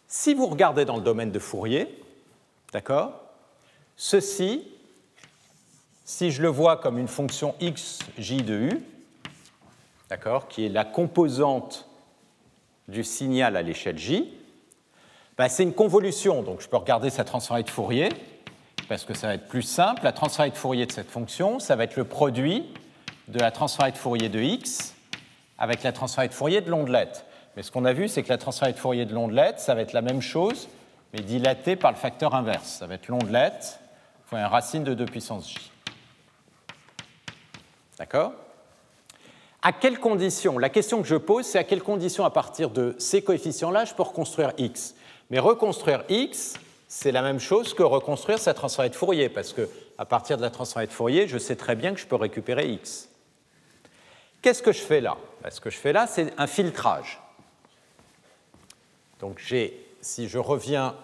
Si vous regardez dans le domaine de Fourier, d'accord, ceci si je le vois comme une fonction x j de u, d'accord, qui est la composante du signal à l'échelle j, ben c'est une convolution. Donc je peux regarder sa transformée de Fourier, parce que ça va être plus simple. La transformée de Fourier de cette fonction, ça va être le produit de la transformée de Fourier de x avec la transformée de Fourier de l'ondelette. Mais ce qu'on a vu, c'est que la transformée de Fourier de l'ondelette, ça va être la même chose, mais dilatée par le facteur inverse. Ça va être l'ondelette fois une racine de 2 puissance j. D'accord? À quelles conditions La question que je pose, c'est à quelles conditions, à partir de ces coefficients-là, je peux reconstruire x? Mais reconstruire x, c'est la même chose que reconstruire sa transformée de Fourier, parce que à partir de la transformée de Fourier, je sais très bien que je peux récupérer x. Qu'est-ce que je fais là? Ben, Ce que je fais là, c'est un filtrage. Donc j'ai, si je reviens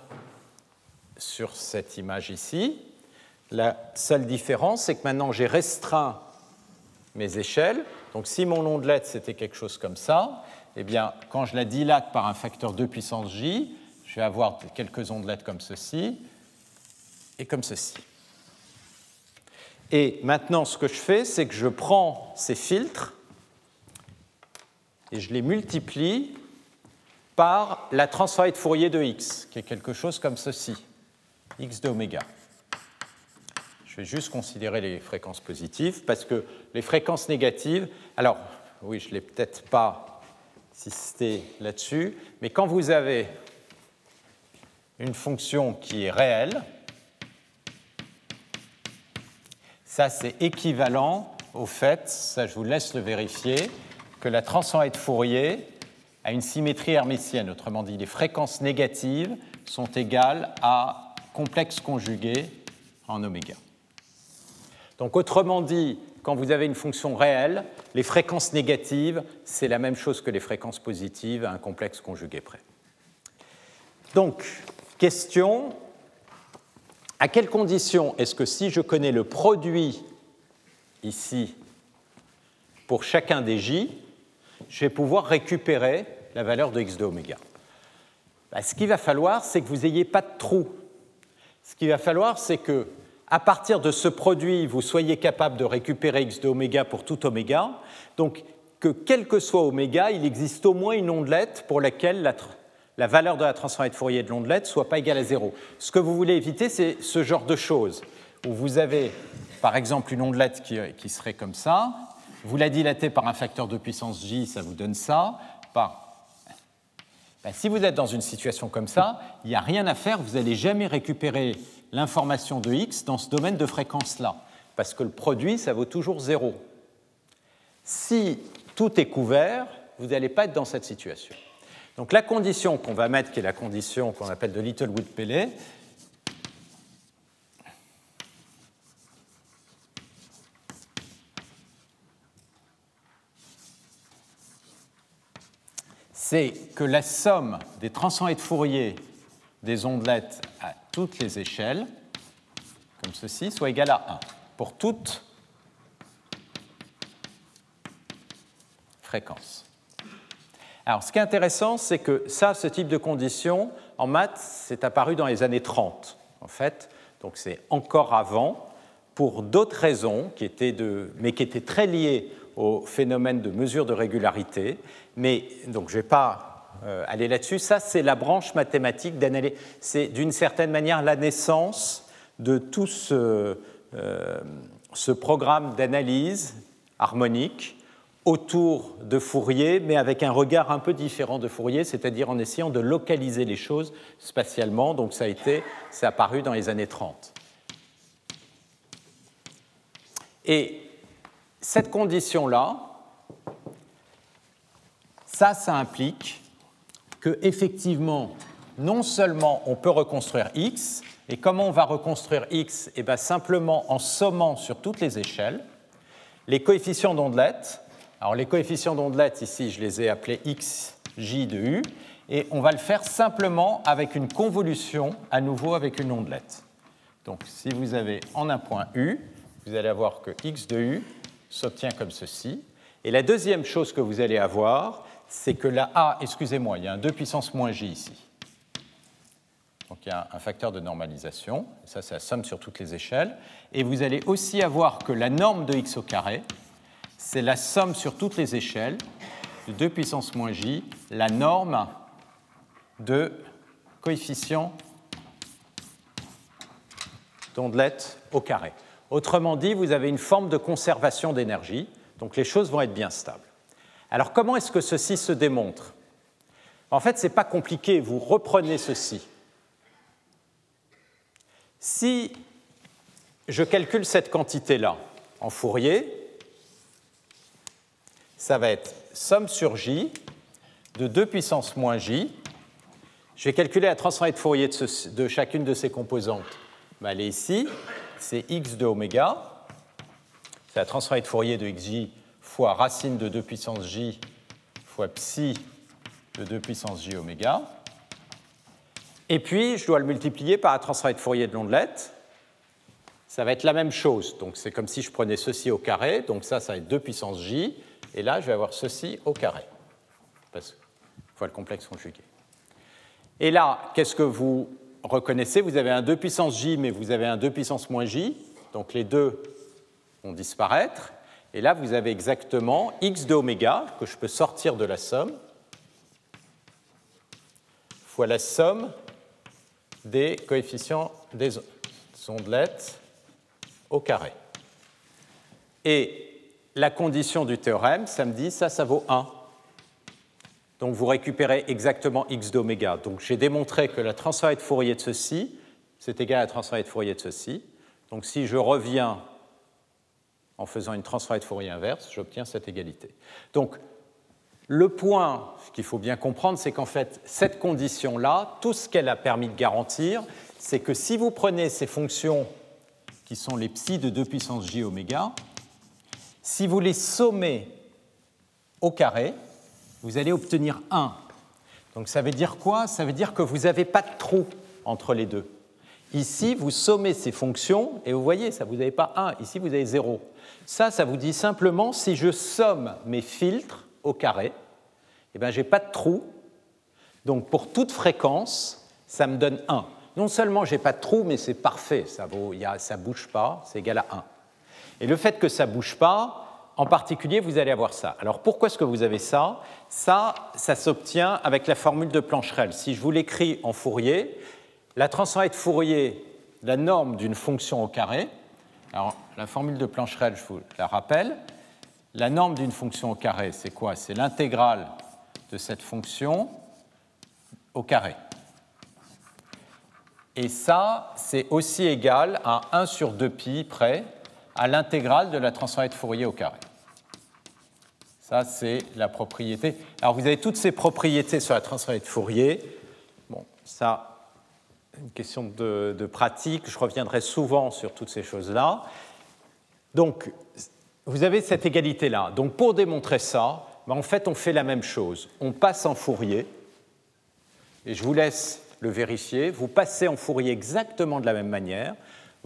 sur cette image ici, la seule différence, c'est que maintenant j'ai restreint mes échelles. Donc si mon ondelette c'était quelque chose comme ça, eh bien quand je la dilate par un facteur 2 puissance j, je vais avoir quelques ondelettes comme ceci et comme ceci. Et maintenant ce que je fais, c'est que je prends ces filtres et je les multiplie par la transformée de Fourier de x, qui est quelque chose comme ceci, x de oméga. Je vais juste considérer les fréquences positives parce que les fréquences négatives, alors oui, je ne l'ai peut-être pas insisté là-dessus, mais quand vous avez une fonction qui est réelle, ça c'est équivalent au fait, ça je vous laisse le vérifier, que la de Fourier a une symétrie hermitienne, autrement dit les fréquences négatives sont égales à complexe conjugué en oméga. Donc autrement dit, quand vous avez une fonction réelle, les fréquences négatives, c'est la même chose que les fréquences positives à un complexe conjugué près. Donc, question, à quelles conditions est-ce que si je connais le produit ici pour chacun des j, je vais pouvoir récupérer la valeur de x de oméga bah, Ce qu'il va falloir, c'est que vous n'ayez pas de trou. Ce qu'il va falloir, c'est que à partir de ce produit, vous soyez capable de récupérer x de oméga pour tout oméga. Donc, que quel que soit oméga, il existe au moins une ondelette pour laquelle la, valeur de la transformée de Fourier de l'ondelette ne soit pas égale à zéro. Ce que vous voulez éviter, c'est ce genre de choses, où vous avez, par exemple, une ondelette qui, serait comme ça, vous la dilatez par un facteur de puissance j, ça vous donne ça, ben, si vous êtes dans une situation comme ça, il n'y a rien à faire, vous n'allez jamais récupérer l'information de x dans ce domaine de fréquence-là, parce que le produit, ça vaut toujours zéro. Si tout est couvert, vous n'allez pas être dans cette situation. Donc la condition qu'on va mettre, qui est la condition qu'on appelle de Littlewood-Pellet, c'est que la somme des transformés de Fourier des ondelettes à toutes les échelles, comme ceci, soit égale à 1 pour toute fréquence. Alors, ce qui est intéressant, c'est que ça, ce type de condition, en maths, c'est apparu dans les années 30, en fait. Donc, c'est encore avant, pour d'autres raisons, mais qui étaient très liées au phénomène de mesure de régularité. Mais, donc, je ne vais pas euh, aller là-dessus. Ça, c'est la branche mathématique d'analyse. C'est d'une certaine manière la naissance de tout ce, euh, ce programme d'analyse harmonique autour de Fourier, mais avec un regard un peu différent de Fourier, c'est-à-dire en essayant de localiser les choses spatialement. Donc ça a été, c'est apparu dans les années 30. Et cette condition-là, ça, ça implique que effectivement, non seulement on peut reconstruire x, et comment on va reconstruire x? Eh bien, simplement en sommant sur toutes les échelles les coefficients d'ondelettes alors les coefficients d'ondelettes, ici, je les ai appelés x, j de u, et on va le faire simplement avec une convolution, à nouveau avec une ondelette. Donc si vous avez en un point u, vous allez avoir que x de u s'obtient comme ceci. Et la deuxième chose que vous allez avoir, c'est que la a, excusez-moi, il y a un 2 puissance moins j ici. Donc il y a un facteur de normalisation, ça c'est la somme sur toutes les échelles. Et vous allez aussi avoir que la norme de x au carré, c'est la somme sur toutes les échelles de 2 puissance moins j, la norme de coefficient d'ondelette au carré. Autrement dit, vous avez une forme de conservation d'énergie, donc les choses vont être bien stables. Alors comment est-ce que ceci se démontre? En fait, ce n'est pas compliqué, vous reprenez ceci. Si je calcule cette quantité-là en Fourier, ça va être somme sur j de 2 puissance moins j. Je vais calculer la transformée de Fourier de, chacune de ces composantes. Ben, elle ici, c'est x de oméga. C'est la transformée de Fourier de xj fois racine de 2 puissance j fois psi de 2 puissance j oméga. Et puis, je dois le multiplier par la transformée de Fourier de l'ondelette. Ça va être la même chose. Donc, c'est comme si je prenais ceci au carré. Donc, ça, ça va être 2 puissance j et là, je vais avoir ceci au carré, parce fois le complexe conjugué. Et là, qu'est-ce que vous reconnaissez? Vous avez un 2 puissance j, mais vous avez un 2 puissance moins j, donc les deux vont disparaître. Et là, vous avez exactement x de oméga, que je peux sortir de la somme, fois la somme des coefficients des ondelettes au carré. Et la condition du théorème, ça me dit ça, ça vaut 1. Donc vous récupérez exactement x d'oméga. Donc j'ai démontré que la transformée de Fourier de ceci, c'est égal à la transformée de Fourier de ceci. Donc si je reviens en faisant une transformée de Fourier inverse, j'obtiens cette égalité. Donc le point qu'il faut bien comprendre, c'est qu'en fait, cette condition-là, tout ce qu'elle a permis de garantir, c'est que si vous prenez ces fonctions qui sont les psi de 2 puissance j oméga, si vous les sommez au carré, vous allez obtenir 1. Donc ça veut dire quoi? Ça veut dire que vous n'avez pas de trou entre les deux. Ici, vous sommez ces fonctions et vous voyez, ça vous n'avez pas 1, ici vous avez 0. Ça, ça vous dit simplement si je somme mes filtres au carré, eh bien, je n'ai pas de trou. Donc pour toute fréquence, ça me donne 1. Non seulement je n'ai pas de trou, mais c'est parfait, ça ne bouge pas, c'est égal à 1. Et le fait que ça ne bouge pas, en particulier, vous allez avoir ça. Alors pourquoi est-ce que vous avez ça? Ça, ça s'obtient avec la formule de Plancherel. Si je vous l'écris en Fourier, la transformée de Fourier, la norme d'une fonction au carré, alors la formule de Plancherel, je vous la rappelle, la norme d'une fonction au carré, c'est quoi? C'est l'intégrale de cette fonction au carré. Et ça, c'est aussi égal à 1 sur 2pi près à l'intégrale de la transformée de Fourier au carré. Ça, c'est la propriété. Alors, vous avez toutes ces propriétés sur la transformée de Fourier. Bon, ça, une question de, pratique. Je reviendrai souvent sur toutes ces choses-là. Donc, vous avez cette égalité-là. Donc, pour démontrer ça, ben, en fait, on fait la même chose. On passe en Fourier, et je vous laisse le vérifier. Vous passez en Fourier exactement de la même manière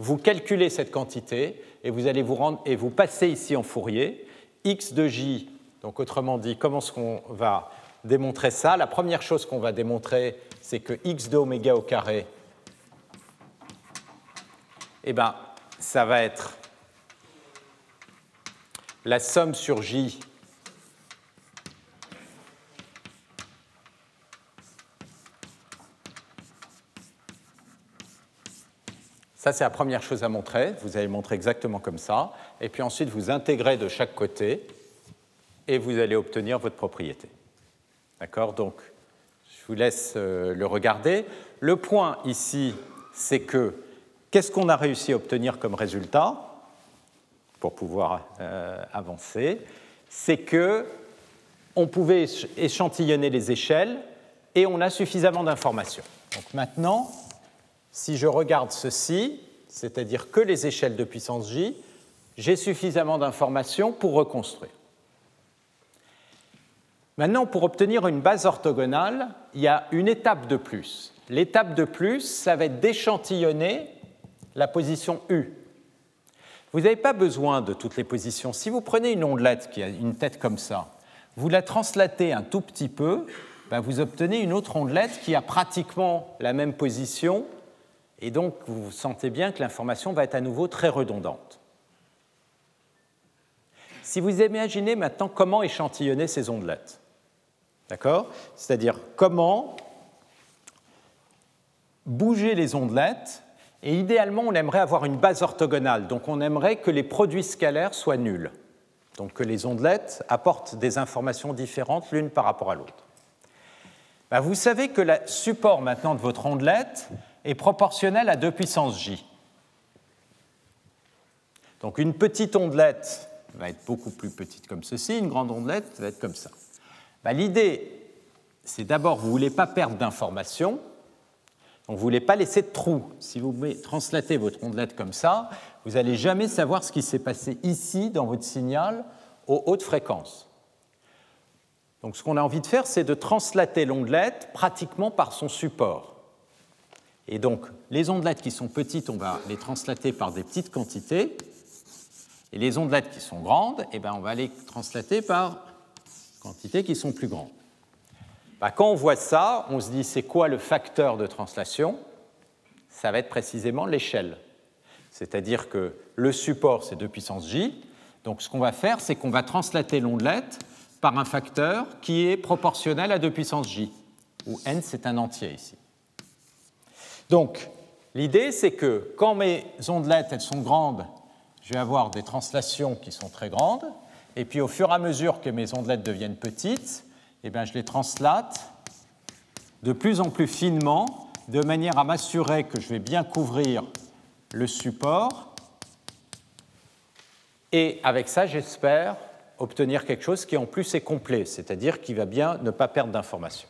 vous calculez cette quantité et vous allez vous rendre et vous passez ici en Fourier x de j Donc autrement dit, comment est-ce qu'on va démontrer ça? La première chose qu'on va démontrer, c'est que x de oméga au carré, eh ben, ça va être la somme sur j Ça, c'est la première chose à montrer. Vous allez montrer exactement comme ça. Et puis ensuite, vous intégrez de chaque côté et vous allez obtenir votre propriété. D'accord? Donc, je vous laisse euh, le regarder. Le point ici, c'est que qu'est-ce qu'on a réussi à obtenir comme résultat pour pouvoir euh, avancer? C'est que on pouvait échantillonner les échelles et on a suffisamment d'informations. Donc maintenant, si je regarde ceci, c'est-à-dire que les échelles de puissance j, j'ai suffisamment d'informations pour reconstruire. Maintenant, pour obtenir une base orthogonale, il y a une étape de plus. L'étape de plus, ça va être d'échantillonner la position U. Vous n'avez pas besoin de toutes les positions. Si vous prenez une ondelette qui a une tête comme ça, vous la translatez un tout petit peu, ben vous obtenez une autre ondelette qui a pratiquement la même position et donc, vous sentez bien que l'information va être à nouveau très redondante. Si vous imaginez maintenant comment échantillonner ces ondelettes, d'accord? C'est-à-dire comment bouger les ondelettes, et idéalement, on aimerait avoir une base orthogonale, donc on aimerait que les produits scalaires soient nuls, donc que les ondelettes apportent des informations différentes l'une par rapport à l'autre. Ben, vous savez que le support maintenant de votre ondelette, est proportionnelle à 2 puissance j. Donc une petite ondelette va être beaucoup plus petite comme ceci, une grande ondelette va être comme ça. Bah, l'idée, c'est d'abord, vous ne voulez pas perdre d'informations, vous ne voulez pas laisser de trous. Si vous translatez votre ondelette comme ça, vous n'allez jamais savoir ce qui s'est passé ici dans votre signal aux hautes fréquences. Donc ce qu'on a envie de faire, c'est de translater l'ondelette pratiquement par son support. Et donc, les ondelettes qui sont petites, on va les translater par des petites quantités. Et les ondelettes qui sont grandes, eh ben, on va les translater par quantités qui sont plus grandes. Bah, quand on voit ça, on se dit c'est quoi le facteur de translation? Ça va être précisément l'échelle. C'est-à-dire que le support, c'est 2 puissance j. Donc ce qu'on va faire, c'est qu'on va translater l'ondelette par un facteur qui est proportionnel à 2 puissance j, où n, c'est un entier ici. Donc, l'idée, c'est que quand mes ondelettes elles sont grandes, je vais avoir des translations qui sont très grandes, et puis au fur et à mesure que mes ondelettes deviennent petites, eh bien, je les translate de plus en plus finement, de manière à m'assurer que je vais bien couvrir le support. Et avec ça, j'espère obtenir quelque chose qui en plus est complet, c'est-à-dire qui va bien ne pas perdre d'informations.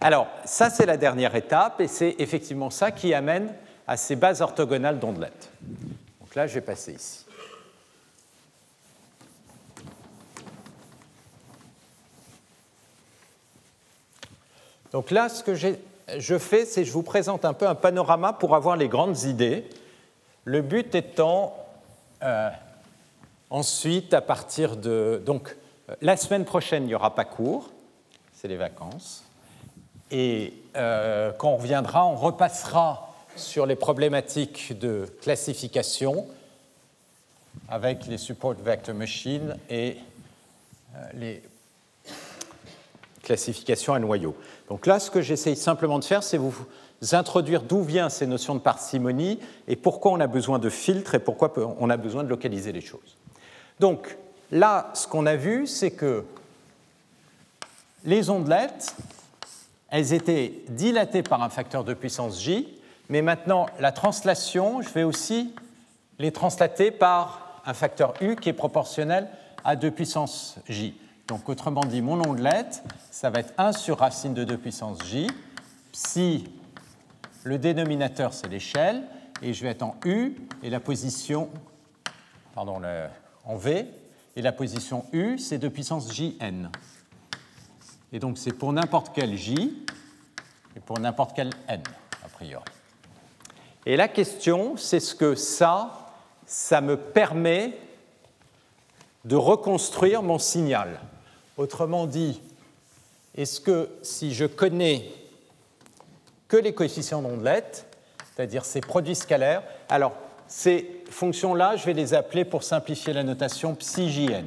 Alors, ça, c'est la dernière étape, et c'est effectivement ça qui amène à ces bases orthogonales d'ondelettes. Donc là, je vais passer ici. Donc là, ce que je fais, c'est que je vous présente un peu un panorama pour avoir les grandes idées. Le but étant euh, ensuite, à partir de... Donc, la semaine prochaine, il n'y aura pas cours, c'est les vacances. Et euh, quand on reviendra, on repassera sur les problématiques de classification avec les support vector machines et euh, les classifications à noyaux. Donc là, ce que j'essaye simplement de faire, c'est vous introduire d'où viennent ces notions de parcimonie et pourquoi on a besoin de filtres et pourquoi on a besoin de localiser les choses. Donc là, ce qu'on a vu, c'est que les ondelettes, elles étaient dilatées par un facteur de puissance j, mais maintenant la translation, je vais aussi les translater par un facteur u qui est proportionnel à 2 puissance j. Donc autrement dit, mon ondelette, ça va être 1 sur racine de 2 puissance j, si le dénominateur c'est l'échelle, et je vais être en u, et la position, pardon, en v, et la position u c'est 2 puissance jn. Et donc c'est pour n'importe quel j et pour n'importe quel n, a priori. Et la question, c'est ce que ça, ça me permet de reconstruire mon signal. Autrement dit, est-ce que si je connais que les coefficients d'ondelette, c'est-à-dire ces produits scalaires, alors ces fonctions-là, je vais les appeler pour simplifier la notation psi-jn.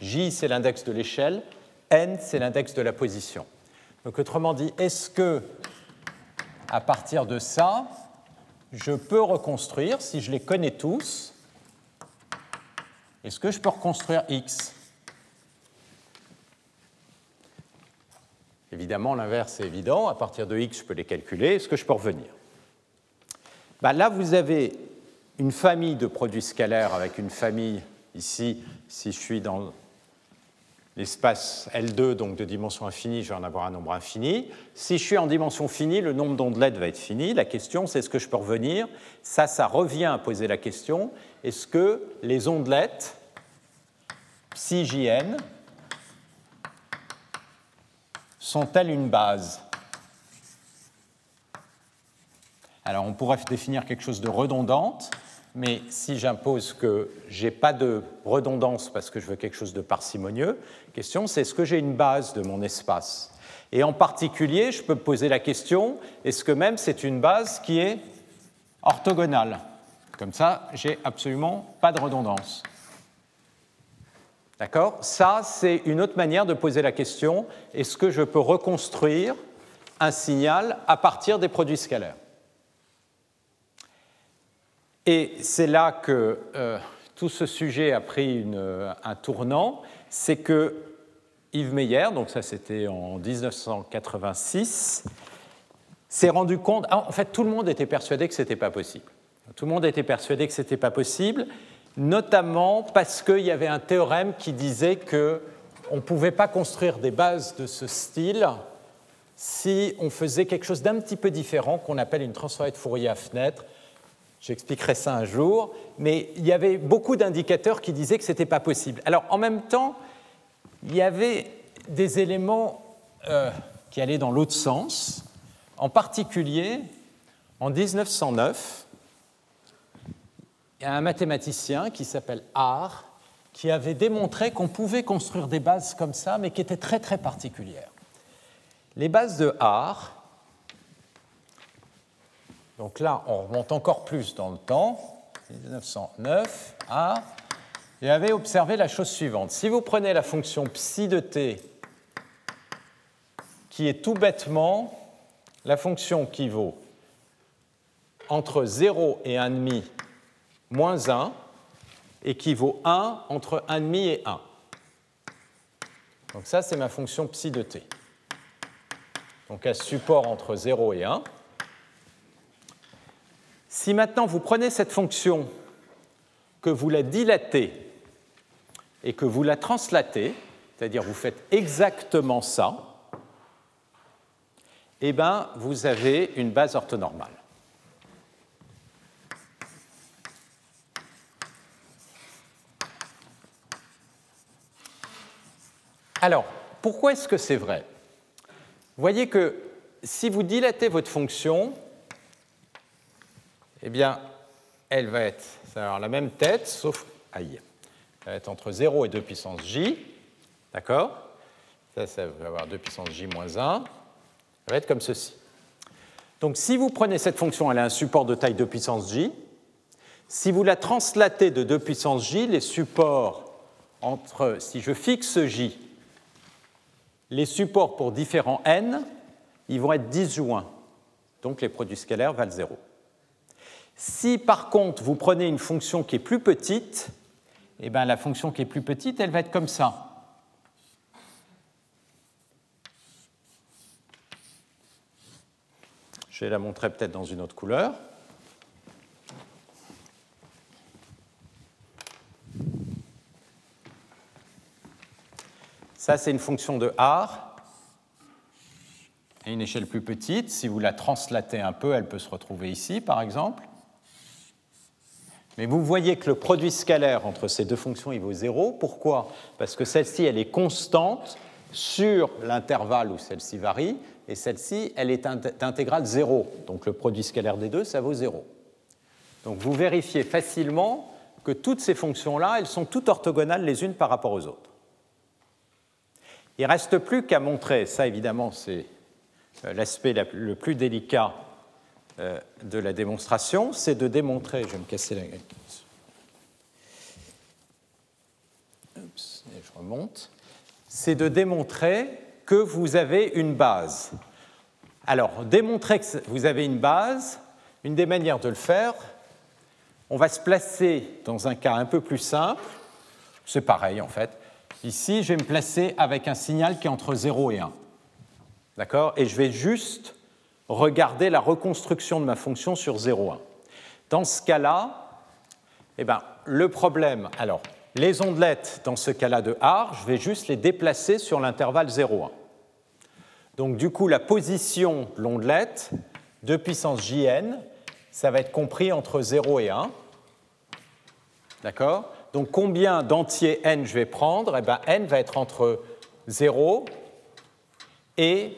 J, c'est l'index de l'échelle, n, c'est l'index de la position. Donc autrement dit, est-ce que à partir de ça, je peux reconstruire, si je les connais tous, est-ce que je peux reconstruire x? Évidemment, l'inverse est évident. À partir de x, je peux les calculer. Est-ce que je peux revenir? Bah, Là, vous avez une famille de produits scalaires avec une famille, ici, si je suis dans l'espace L2, donc de dimension infinie, je vais en avoir un nombre infini. Si je suis en dimension finie, le nombre d'ondelettes va être fini. La question, c'est est-ce que je peux revenir? Ça, ça revient à poser la question, est-ce que les ondelettes psi jn sont-elles une base? Alors on pourrait définir quelque chose de redondante, mais si j'impose que je n'ai pas de redondance parce que je veux quelque chose de parcimonieux, question c'est est-ce que j'ai une base de mon espace? Et en particulier, je peux poser la question, est-ce que même c'est une base qui est orthogonale? Comme ça, j'ai absolument pas de redondance. D'accord? Ça, c'est une autre manière de poser la question est-ce que je peux reconstruire un signal à partir des produits scalaires? Et c'est là que euh, tout ce sujet a pris un tournant c'est que Yves Meyer, donc ça c'était en 1986, s'est rendu compte. En fait, tout le monde était persuadé que ce n'était pas possible. Tout le monde était persuadé que ce n'était pas possible notamment parce qu'il y avait un théorème qui disait qu'on ne pouvait pas construire des bases de ce style si on faisait quelque chose d'un petit peu différent qu'on appelle une transformée de Fourier à fenêtre. J'expliquerai ça un jour, mais il y avait beaucoup d'indicateurs qui disaient que ce n'était pas possible. Alors en même temps, il y avait des éléments euh, qui allaient dans l'autre sens. En particulier, en 1909, il y a un mathématicien qui s'appelle Haar qui avait démontré qu'on pouvait construire des bases comme ça, mais qui étaient très très particulières. Les bases de Haar, donc là on remonte encore plus dans le temps, 1909, Haar, il avait observé la chose suivante. Si vous prenez la fonction psi de t, qui est tout bêtement la fonction qui vaut entre 0 et 1,5 moins 1 équivaut 1 entre 1,5 et 1. Donc ça, c'est ma fonction psi de t. Donc à support entre 0 et 1. Si maintenant vous prenez cette fonction, que vous la dilatez et que vous la translatez, c'est-à-dire vous faites exactement ça, eh bien, vous avez une base orthonormale. Alors, pourquoi est-ce que c'est vrai? Voyez que si vous dilatez votre fonction, eh bien, elle va être avoir la même tête, sauf aïe. Elle va être entre 0 et 2 puissance j. D'accord? Ça, ça va avoir 2 puissance j moins 1. Elle va être comme ceci. Donc, si vous prenez cette fonction, elle a un support de taille 2 puissance j. Si vous la translatez de 2 puissance j, les supports entre, si je fixe j les supports pour différents n, ils vont être disjoints. Donc les produits scalaires valent 0. Si par contre vous prenez une fonction qui est plus petite, eh bien, la fonction qui est plus petite, elle va être comme ça. Je vais la montrer peut-être dans une autre couleur. Ça, c'est une fonction de R à une échelle plus petite. Si vous la translatez un peu, elle peut se retrouver ici, par exemple. Mais vous voyez que le produit scalaire entre ces deux fonctions, il vaut 0. Pourquoi? Parce que celle-ci, elle est constante sur l'intervalle où celle-ci varie, et celle-ci, elle est d'intégrale 0. Donc le produit scalaire des deux, ça vaut 0. Donc vous vérifiez facilement que toutes ces fonctions-là, elles sont toutes orthogonales les unes par rapport aux autres. Il ne reste plus qu'à montrer, ça évidemment c'est euh, l'aspect le plus délicat euh, de la démonstration, c'est de démontrer, je vais me casser la je remonte, c'est de démontrer que vous avez une base. Alors, démontrer que vous avez une base, une des manières de le faire, on va se placer dans un cas un peu plus simple. C'est pareil en fait. Ici, je vais me placer avec un signal qui est entre 0 et 1. D'accord? Et je vais juste regarder la reconstruction de ma fonction sur 0, 1. Dans ce cas-là, eh ben, le problème, alors, les ondelettes, dans ce cas-là de R, je vais juste les déplacer sur l'intervalle 0, 1. Donc, du coup, la position de l'ondelette de puissance jn, ça va être compris entre 0 et 1. D'accord? Donc, combien d'entiers n je vais prendre? Eh bien, n va être entre 0 et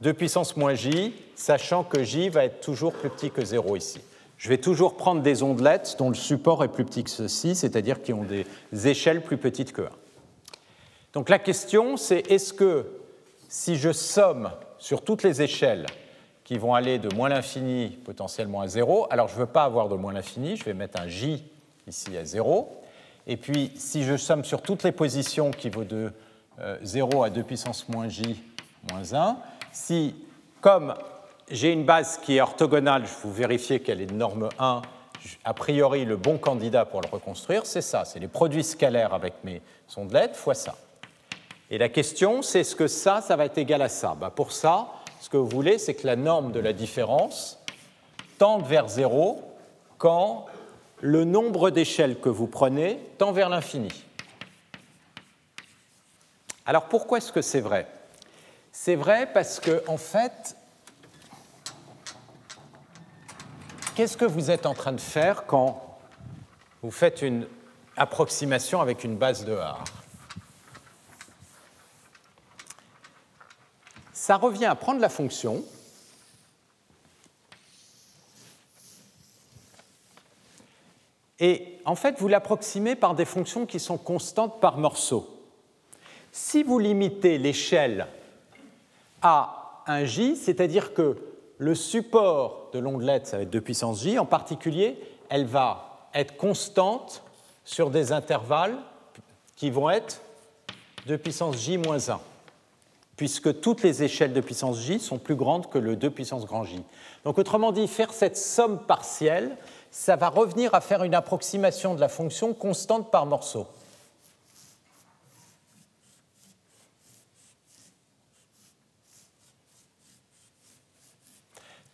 2 puissance moins j, sachant que j va être toujours plus petit que 0 ici. Je vais toujours prendre des ondelettes dont le support est plus petit que ceci, c'est-à-dire qui ont des échelles plus petites que 1. Donc la question, c'est est-ce que si je somme sur toutes les échelles qui vont aller de moins l'infini potentiellement à 0, alors je ne veux pas avoir de moins l'infini, je vais mettre un j ici à 0. Et puis si je somme sur toutes les positions qui vont de 0 euh, à 2 puissance moins j moins 1, si, comme j'ai une base qui est orthogonale, je vous vérifier qu'elle est de norme 1, a priori le bon candidat pour le reconstruire, c'est ça, c'est les produits scalaires avec mes ondelettes fois ça. Et la question, c'est est-ce que ça, ça va être égal à ça? Bah, Pour ça, ce que vous voulez, c'est que la norme de la différence tende vers 0 quand le nombre d'échelles que vous prenez tend vers l'infini. Alors pourquoi est-ce que c'est vrai? C'est vrai parce que, en fait, qu'est-ce que vous êtes en train de faire quand vous faites une approximation avec une base de R Ça revient à prendre la fonction et en fait vous l'approximez par des fonctions qui sont constantes par morceau. Si vous limitez l'échelle à un j, c'est-à-dire que le support de l'ondelette, ça va être 2 puissance j, en particulier, elle va être constante sur des intervalles qui vont être 2 puissance j moins 1, puisque toutes les échelles de puissance j sont plus grandes que le 2 puissance grand j. Donc autrement dit, faire cette somme partielle, ça va revenir à faire une approximation de la fonction constante par morceau.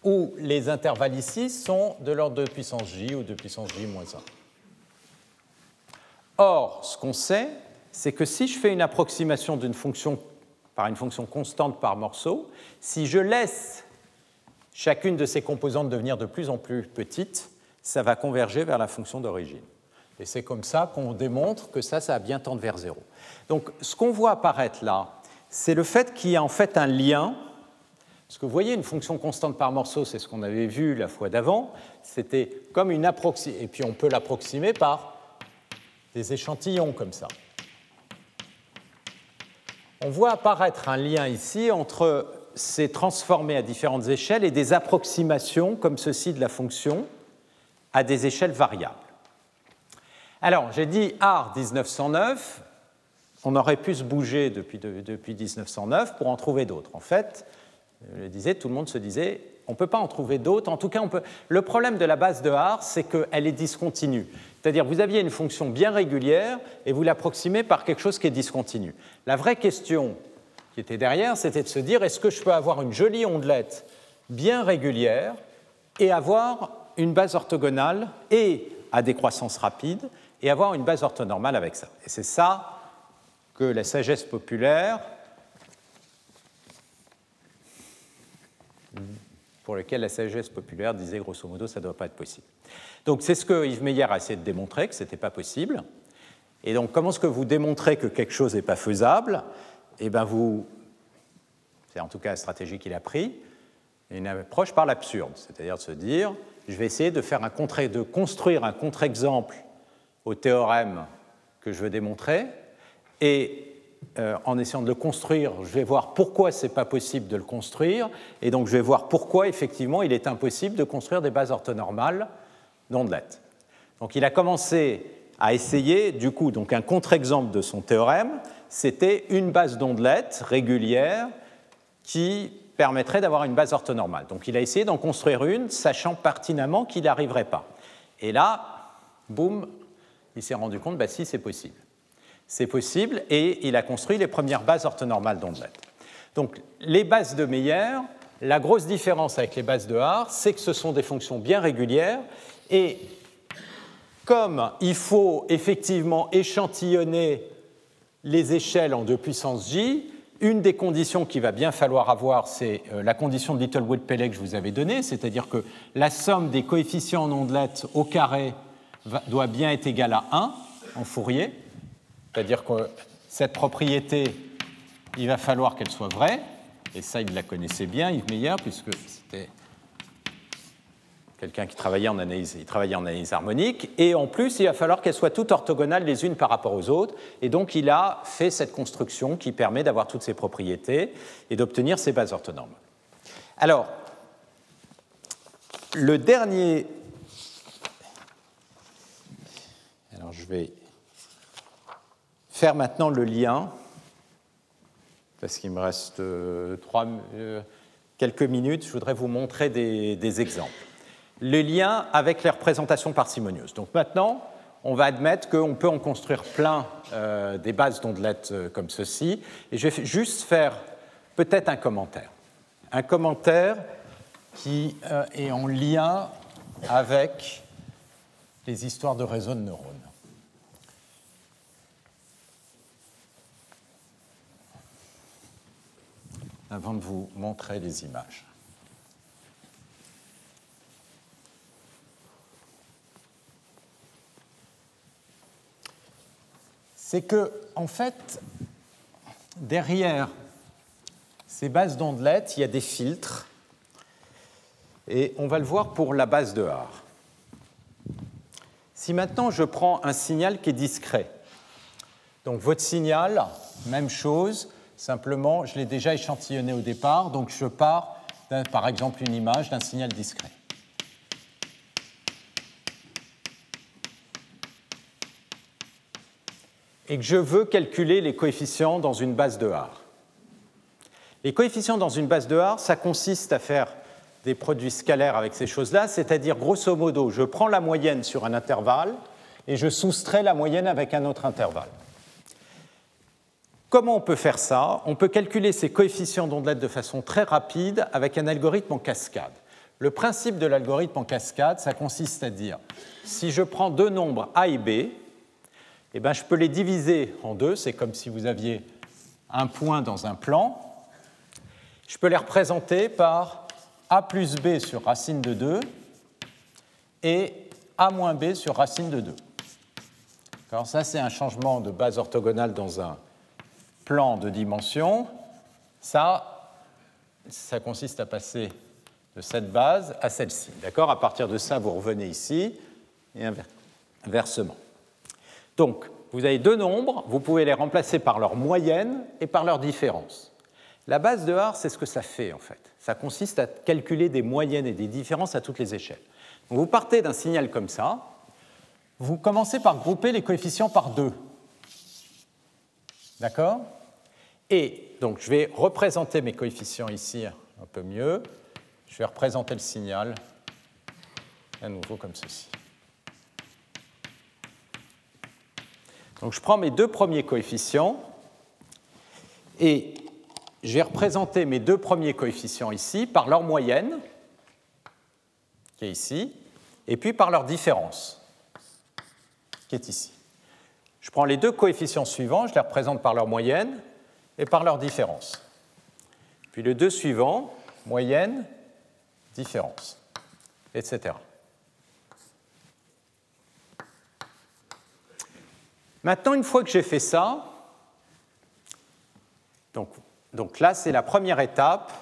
où les intervalles ici sont de l'ordre de puissance j ou de puissance j moins 1. Or, ce qu'on sait, c'est que si je fais une approximation d'une fonction par une fonction constante par morceau, si je laisse chacune de ces composantes devenir de plus en plus petite, ça va converger vers la fonction d'origine. Et c'est comme ça qu'on démontre que ça, ça a bien tendre vers zéro. Donc, ce qu'on voit apparaître là, c'est le fait qu'il y a en fait un lien parce que vous voyez, une fonction constante par morceau, c'est ce qu'on avait vu la fois d'avant, c'était comme une approximation, et puis on peut l'approximer par des échantillons comme ça. On voit apparaître un lien ici entre ces transformés à différentes échelles et des approximations comme ceci de la fonction à des échelles variables. Alors, j'ai dit R 1909, on aurait pu se bouger depuis, depuis 1909 pour en trouver d'autres. En fait, je le disais, tout le monde se disait, on ne peut pas en trouver d'autres. En tout cas, on peut... le problème de la base de R, c'est qu'elle est discontinue. C'est-à-dire, vous aviez une fonction bien régulière et vous l'approximez par quelque chose qui est discontinu. La vraie question qui était derrière, c'était de se dire, est-ce que je peux avoir une jolie ondelette bien régulière et avoir une base orthogonale et à décroissance rapide et avoir une base orthonormale avec ça. Et c'est ça que la sagesse populaire pour lequel la sagesse populaire disait grosso modo ça ne doit pas être possible. Donc c'est ce que Yves Meyer a essayé de démontrer, que ce n'était pas possible. Et donc comment est-ce que vous démontrez que quelque chose n'est pas faisable? Eh bien vous, c'est en tout cas la stratégie qu'il a pris, une approche par l'absurde, c'est-à-dire de se dire je vais essayer de, faire un contre, de construire un contre-exemple au théorème que je veux démontrer. Et euh, en essayant de le construire, je vais voir pourquoi ce n'est pas possible de le construire. Et donc, je vais voir pourquoi, effectivement, il est impossible de construire des bases orthonormales d'ondelettes. Donc, il a commencé à essayer, du coup, donc un contre-exemple de son théorème, c'était une base d'ondelettes régulière qui permettrait d'avoir une base orthonormale. Donc il a essayé d'en construire une, sachant pertinemment qu'il n'y arriverait pas. Et là, boum, il s'est rendu compte, bah si, c'est possible. C'est possible, et il a construit les premières bases orthonormales d'ondelettes. Donc les bases de Meyer, la grosse différence avec les bases de Haar, c'est que ce sont des fonctions bien régulières, et comme il faut effectivement échantillonner les échelles en 2 puissance j, une des conditions qu'il va bien falloir avoir, c'est euh, la condition de Littlewood-Pellet que je vous avais donnée, c'est-à-dire que la somme des coefficients en ondelettes au carré doit bien être égale à 1 en Fourier, c'est-à-dire que cette propriété, il va falloir qu'elle soit vraie, et ça, il la connaissait bien, Yves Meyer, puisque c'était quelqu'un qui travaillait en analyse, il travaillait en analyse harmonique, et en plus, il va falloir qu'elles soient toutes orthogonales les unes par rapport aux autres, et donc il a fait cette construction qui permet d'avoir toutes ces propriétés et d'obtenir ces bases orthonormes. Alors, le dernier... Alors, je vais faire maintenant le lien, parce qu'il me reste euh, euh, quelques minutes, je voudrais vous montrer des exemples les liens avec les représentations parcimonieuses. Donc maintenant, on va admettre qu'on peut en construire plein euh, des bases d'ondelettes euh, comme ceci, et je vais juste faire peut-être un commentaire. Un commentaire qui euh, est en lien avec les histoires de réseaux de neurones. Avant de vous montrer les images. C'est que, en fait, derrière ces bases d'ondelettes, il y a des filtres, et on va le voir pour la base de Haar. Si maintenant je prends un signal qui est discret, donc votre signal, même chose, simplement, je l'ai déjà échantillonné au départ, donc je pars, par exemple, une image d'un signal discret. Et que je veux calculer les coefficients dans une base de Haar. Les coefficients dans une base de Haar, ça consiste à faire des produits scalaires avec ces choses-là, c'est-à-dire grosso modo, je prends la moyenne sur un intervalle et je soustrais la moyenne avec un autre intervalle. Comment on peut faire ça? On peut calculer ces coefficients d'ondelette de façon très rapide avec un algorithme en cascade. Le principe de l'algorithme en cascade, ça consiste à dire, si je prends deux nombres A et B, eh ben, je peux les diviser en deux. C'est comme si vous aviez un point dans un plan. Je peux les représenter par a plus b sur racine de 2 et a moins b sur racine de 2. Alors ça, c'est un changement de base orthogonale dans un plan de dimension. Ça, ça consiste à passer de cette base à celle-ci. D'accord? À partir de ça, vous revenez ici et inversement. Vous avez deux nombres, vous pouvez les remplacer par leur moyenne et par leur différence. La base de Haar, c'est ce que ça fait en fait. Ça consiste à calculer des moyennes et des différences à toutes les échelles. vous partez d'un signal comme ça, vous commencez par grouper les coefficients par deux. D'accord? Et donc je vais représenter mes coefficients ici un peu mieux. Je vais représenter le signal à nouveau comme ceci. Donc je prends mes deux premiers coefficients et je vais représenter mes deux premiers coefficients ici par leur moyenne, qui est ici, et puis par leur différence, qui est ici. Je prends les deux coefficients suivants, je les représente par leur moyenne et par leur différence. Puis les deux suivants, moyenne, différence, etc. Maintenant, une fois que j'ai fait ça, donc, là, c'est la première étape.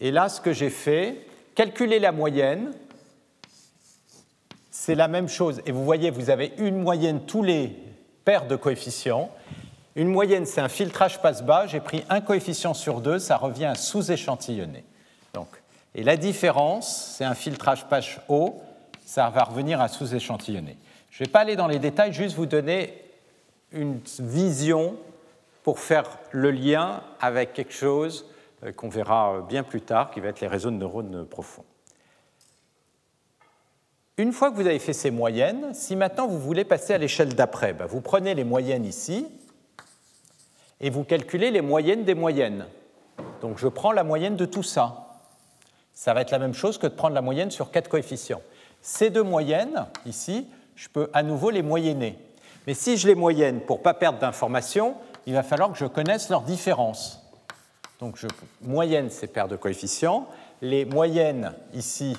Et là, ce que j'ai fait, calculer la moyenne c'est la même chose. Et vous voyez, vous avez une moyenne tous les paires de coefficients. Une moyenne, c'est un filtrage passe-bas. J'ai pris un coefficient sur deux, ça revient à sous-échantillonner. Et la différence, c'est un filtrage passe-haut, ça va revenir à sous-échantillonner. Je ne vais pas aller dans les détails, juste vous donner une vision pour faire le lien avec quelque chose euh, qu'on verra bien plus tard, qui va être les réseaux de neurones profonds. Une fois que vous avez fait ces moyennes, si maintenant vous voulez passer à l'échelle d'après, ben, vous prenez les moyennes ici et vous calculez les moyennes des moyennes. Donc je prends la moyenne de tout ça. Ça va être la même chose que de prendre la moyenne sur quatre coefficients. Ces deux moyennes, ici, je peux à nouveau les moyenner. Mais si je les moyenne pour ne pas perdre d'informations, il va falloir que je connaisse leurs différences. Donc je moyenne ces paires de coefficients. Les moyennes, ici,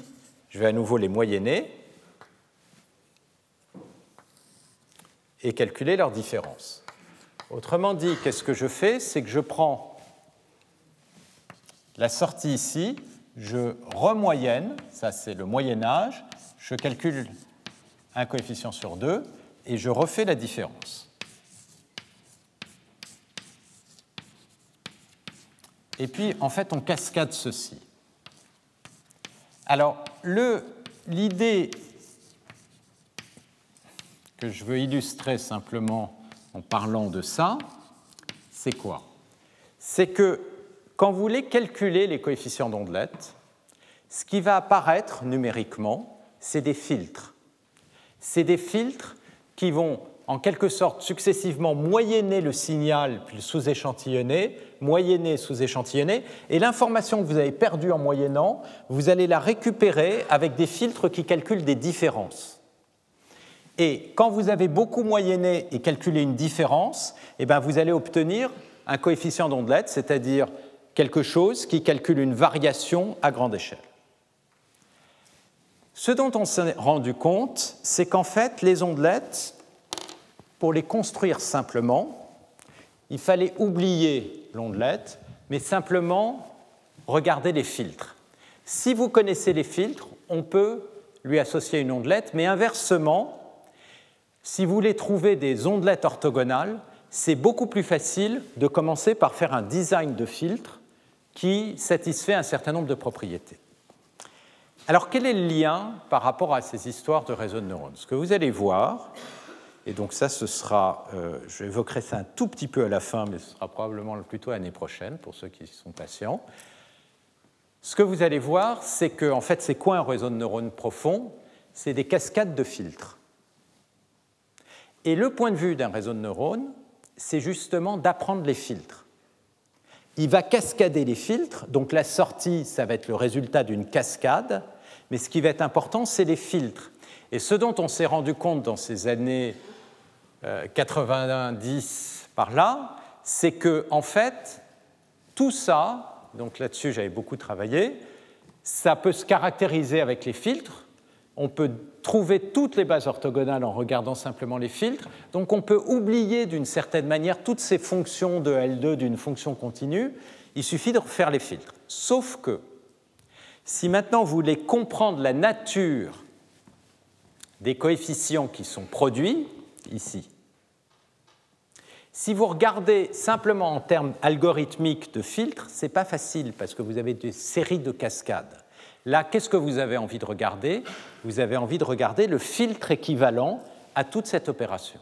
je vais à nouveau les moyenner et calculer leurs différences. Autrement dit, qu'est-ce que je fais? C'est que je prends la sortie ici, je remoyenne, ça c'est le moyen âge, je calcule un coefficient sur 2 et je refais la différence. Et puis, en fait, on cascade ceci. Alors, l'idée que je veux illustrer simplement en parlant de ça, c'est quoi? C'est que quand vous voulez calculer les coefficients d'ondelette, ce qui va apparaître numériquement, c'est des filtres. C'est des filtres qui vont en quelque sorte successivement moyenner le signal puis le sous-échantillonner, moyenner, sous-échantillonner, et l'information que vous avez perdue en moyennant, vous allez la récupérer avec des filtres qui calculent des différences. Et quand vous avez beaucoup moyenné et calculé une différence, eh bien vous allez obtenir un coefficient d'ondelette, c'est-à-dire quelque chose qui calcule une variation à grande échelle. Ce dont on s'est rendu compte, c'est qu'en fait, les ondelettes, pour les construire simplement, il fallait oublier l'ondelette, mais simplement regarder les filtres. Si vous connaissez les filtres, on peut lui associer une ondelette, mais inversement, si vous voulez trouver des ondelettes orthogonales, c'est beaucoup plus facile de commencer par faire un design de filtre qui satisfait un certain nombre de propriétés. Alors quel est le lien par rapport à ces histoires de réseaux de neurones? Ce que vous allez voir, et donc ça ce sera, euh, je évoquerai ça un tout petit peu à la fin, mais ce sera probablement plutôt l'année prochaine pour ceux qui sont patients. Ce que vous allez voir, c'est que en fait, c'est quoi un réseau de neurones profond? C'est des cascades de filtres. Et le point de vue d'un réseau de neurones, c'est justement d'apprendre les filtres. Il va cascader les filtres, donc la sortie, ça va être le résultat d'une cascade, mais ce qui va être important, c'est les filtres. Et ce dont on s'est rendu compte dans ces années 90 euh, par là, c'est que en fait, tout ça, donc là-dessus j'avais beaucoup travaillé, ça peut se caractériser avec les filtres. On peut trouver toutes les bases orthogonales en regardant simplement les filtres. Donc on peut oublier d'une certaine manière toutes ces fonctions de L2 d'une fonction continue. Il suffit de refaire les filtres. Sauf que si maintenant vous voulez comprendre la nature des coefficients qui sont produits, ici, si vous regardez simplement en termes algorithmiques de filtres, ce n'est pas facile parce que vous avez des séries de cascades. Là, qu'est-ce que vous avez envie de regarder? Vous avez envie de regarder le filtre équivalent à toute cette opération.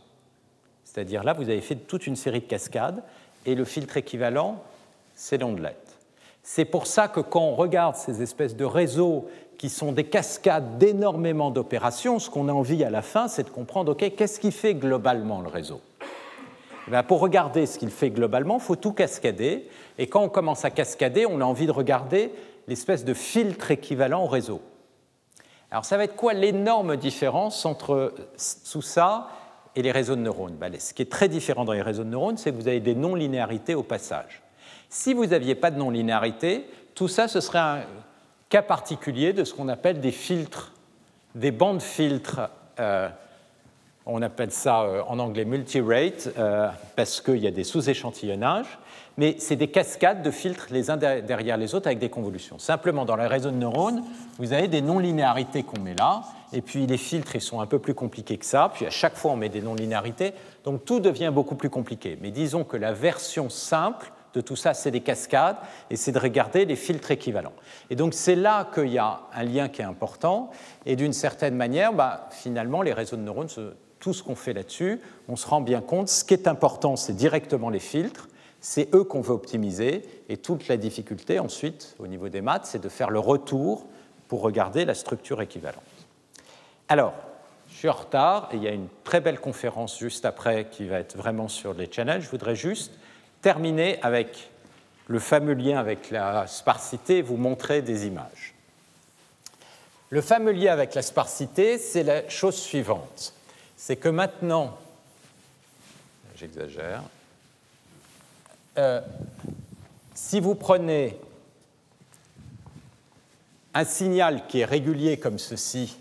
C'est-à-dire là, vous avez fait toute une série de cascades et le filtre équivalent, c'est l'ondelette. C'est pour ça que quand on regarde ces espèces de réseaux qui sont des cascades d'énormément d'opérations, ce qu'on a envie à la fin, c'est de comprendre, OK, qu'est-ce qui fait globalement le réseau? Eh Pour regarder ce qu'il fait globalement, il faut tout cascader. Et quand on commence à cascader, on a envie de regarder l'espèce de filtre équivalent au réseau. Alors ça va être quoi l'énorme différence entre tout ça et les réseaux de neurones? Ben, Ce qui est très différent dans les réseaux de neurones, c'est que vous avez des non-linéarités au passage. Si vous n'aviez pas de non-linéarité, tout ça, ce serait un cas particulier de ce qu'on appelle des filtres, des bandes filtres euh, On appelle ça euh, en anglais multi-rate euh, parce qu'il y a des sous-échantillonnages, mais c'est des cascades de filtres les uns derrière les autres avec des convolutions. Simplement, dans les réseaux de neurones, vous avez des non-linéarités qu'on met là, et puis les filtres, ils sont un peu plus compliqués que ça, puis à chaque fois, on met des non-linéarités, donc tout devient beaucoup plus compliqué. Mais disons que la version simple de tout ça, c'est des cascades, et c'est de regarder les filtres équivalents. Et donc c'est là qu'il y a un lien qui est important, et d'une certaine manière, bah, finalement, les réseaux de neurones, tout ce qu'on fait là-dessus, on se rend bien compte, ce qui est important, c'est directement les filtres, c'est eux qu'on veut optimiser, et toute la difficulté ensuite, au niveau des maths, c'est de faire le retour pour regarder la structure équivalente. Alors, je suis en retard, et il y a une très belle conférence juste après qui va être vraiment sur les challenges. Je voudrais juste terminer avec le fameux lien avec la sparsité, vous montrer des images. Le fameux lien avec la sparsité, c'est la chose suivante. C'est que maintenant, j'exagère, euh, si vous prenez un signal qui est régulier comme ceci,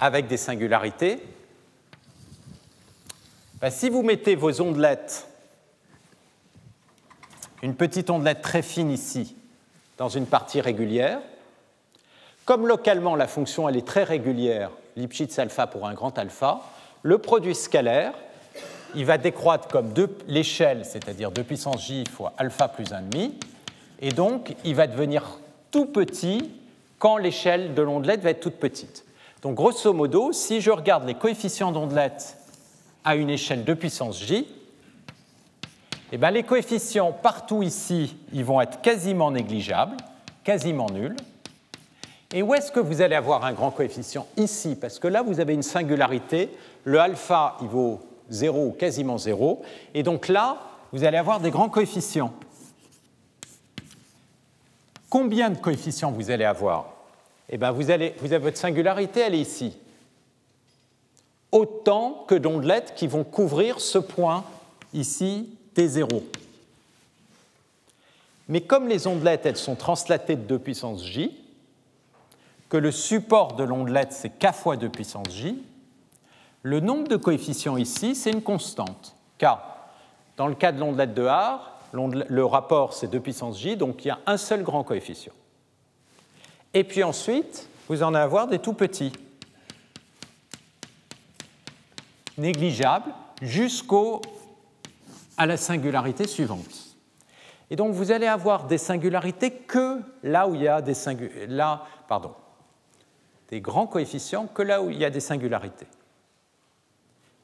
avec des singularités, ben, si vous mettez vos ondelettes, une petite ondelette très fine ici, dans une partie régulière, comme localement la fonction elle est très régulière, Lipschitz alpha pour un grand alpha, le produit scalaire, il va décroître comme l'échelle, c'est-à-dire 2 puissance j fois alpha plus 1,5, et donc il va devenir tout petit quand l'échelle de l'ondelette va être toute petite. Donc grosso modo, si je regarde les coefficients d'ondelette à une échelle de puissance j, eh bien, les coefficients partout ici, ils vont être quasiment négligeables, quasiment nuls. Et où est-ce que vous allez avoir un grand coefficient? Ici, parce que là, vous avez une singularité. Le alpha, il vaut 0 ou quasiment 0. Et donc là, vous allez avoir des grands coefficients. Combien de coefficients vous allez avoir? Eh bien, vous, avez votre singularité, elle est ici autant que d'ondelettes qui vont couvrir ce point ici, T0. Mais comme les ondelettes, elles sont translatées de 2 puissance j, que le support de l'ondelette, c'est k fois 2 puissance j, le nombre de coefficients ici, c'est une constante, k. Dans le cas de l'ondelette de Haar, le rapport, c'est 2 puissance j, donc il y a un seul grand coefficient. Et puis ensuite, vous en avez des tout petits. négligeable jusqu'au à la singularité suivante. Et donc vous allez avoir des singularités que là où il y a des là, pardon, des grands coefficients que là où il y a des singularités.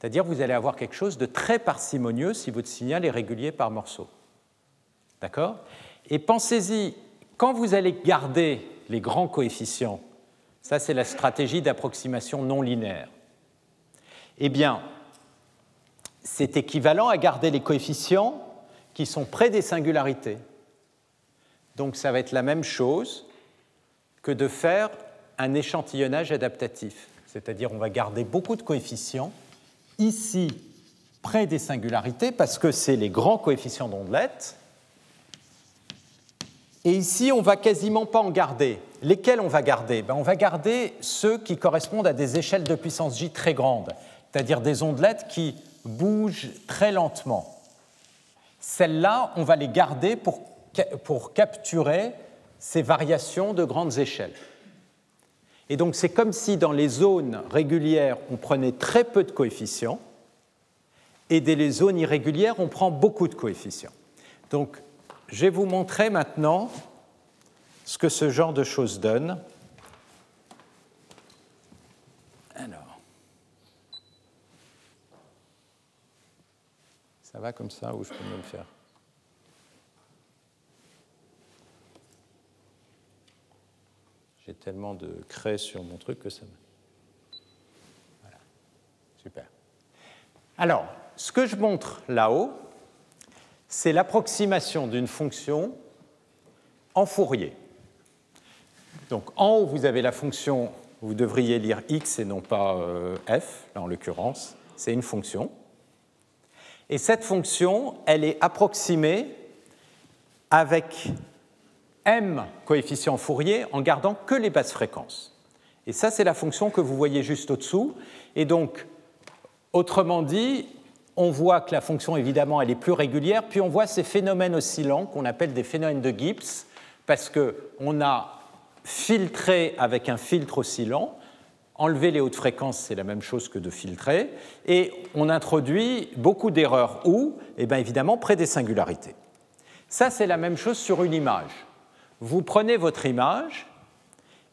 C'est-à-dire vous allez avoir quelque chose de très parcimonieux si votre signal est régulier par morceau. D'accord? Et pensez-y, quand vous allez garder les grands coefficients, ça c'est la stratégie d'approximation non linéaire. Eh bien, c'est équivalent à garder les coefficients qui sont près des singularités. Donc ça va être la même chose que de faire un échantillonnage adaptatif. C'est-à-dire on va garder beaucoup de coefficients ici près des singularités parce que c'est les grands coefficients d'ondelette. Et ici, on va quasiment pas en garder. Lesquels on va garder? Ben, On va garder ceux qui correspondent à des échelles de puissance J très grandes c'est-à-dire des ondelettes qui bougent très lentement. Celles-là, on va les garder pour, pour capturer ces variations de grandes échelles. Et donc c'est comme si dans les zones régulières, on prenait très peu de coefficients, et dans les zones irrégulières, on prend beaucoup de coefficients. Donc je vais vous montrer maintenant ce que ce genre de choses donne. Ça va comme ça ou je peux mieux le faire? J'ai tellement de craie sur mon truc que ça me... Voilà. Super. Alors, ce que je montre là-haut, c'est l'approximation d'une fonction en Fourier. Donc en haut, vous avez la fonction, vous devriez lire x et non pas euh, f, là en l'occurrence, c'est une fonction. Et cette fonction, elle est approximée avec m coefficients Fourier en gardant que les basses fréquences. Et ça, c'est la fonction que vous voyez juste au-dessous. Et donc, autrement dit, on voit que la fonction, évidemment, elle est plus régulière, puis on voit ces phénomènes oscillants qu'on appelle des phénomènes de Gibbs, parce qu'on a filtré avec un filtre oscillant, enlever les hautes fréquences, c'est la même chose que de filtrer, et on introduit beaucoup d'erreurs où Eh bien évidemment, près des singularités. Ça, c'est la même chose sur une image. Vous prenez votre image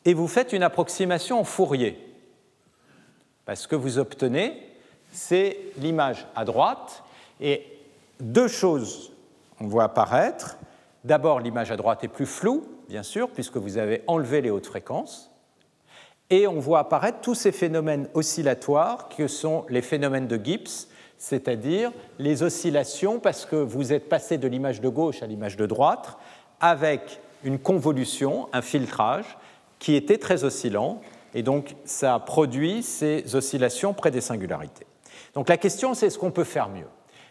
et vous faites une approximation en Fourier. Parce que vous obtenez, c'est l'image à droite, et deux choses on voit apparaître. D'abord, l'image à droite est plus floue, bien sûr, puisque vous avez enlevé les hautes fréquences. Et on voit apparaître tous ces phénomènes oscillatoires que sont les phénomènes de Gibbs, c'est-à-dire les oscillations parce que vous êtes passé de l'image de gauche à l'image de droite avec une convolution, un filtrage qui était très oscillant, et donc ça produit ces oscillations près des singularités. Donc la question, c'est est-ce qu'on peut faire mieux?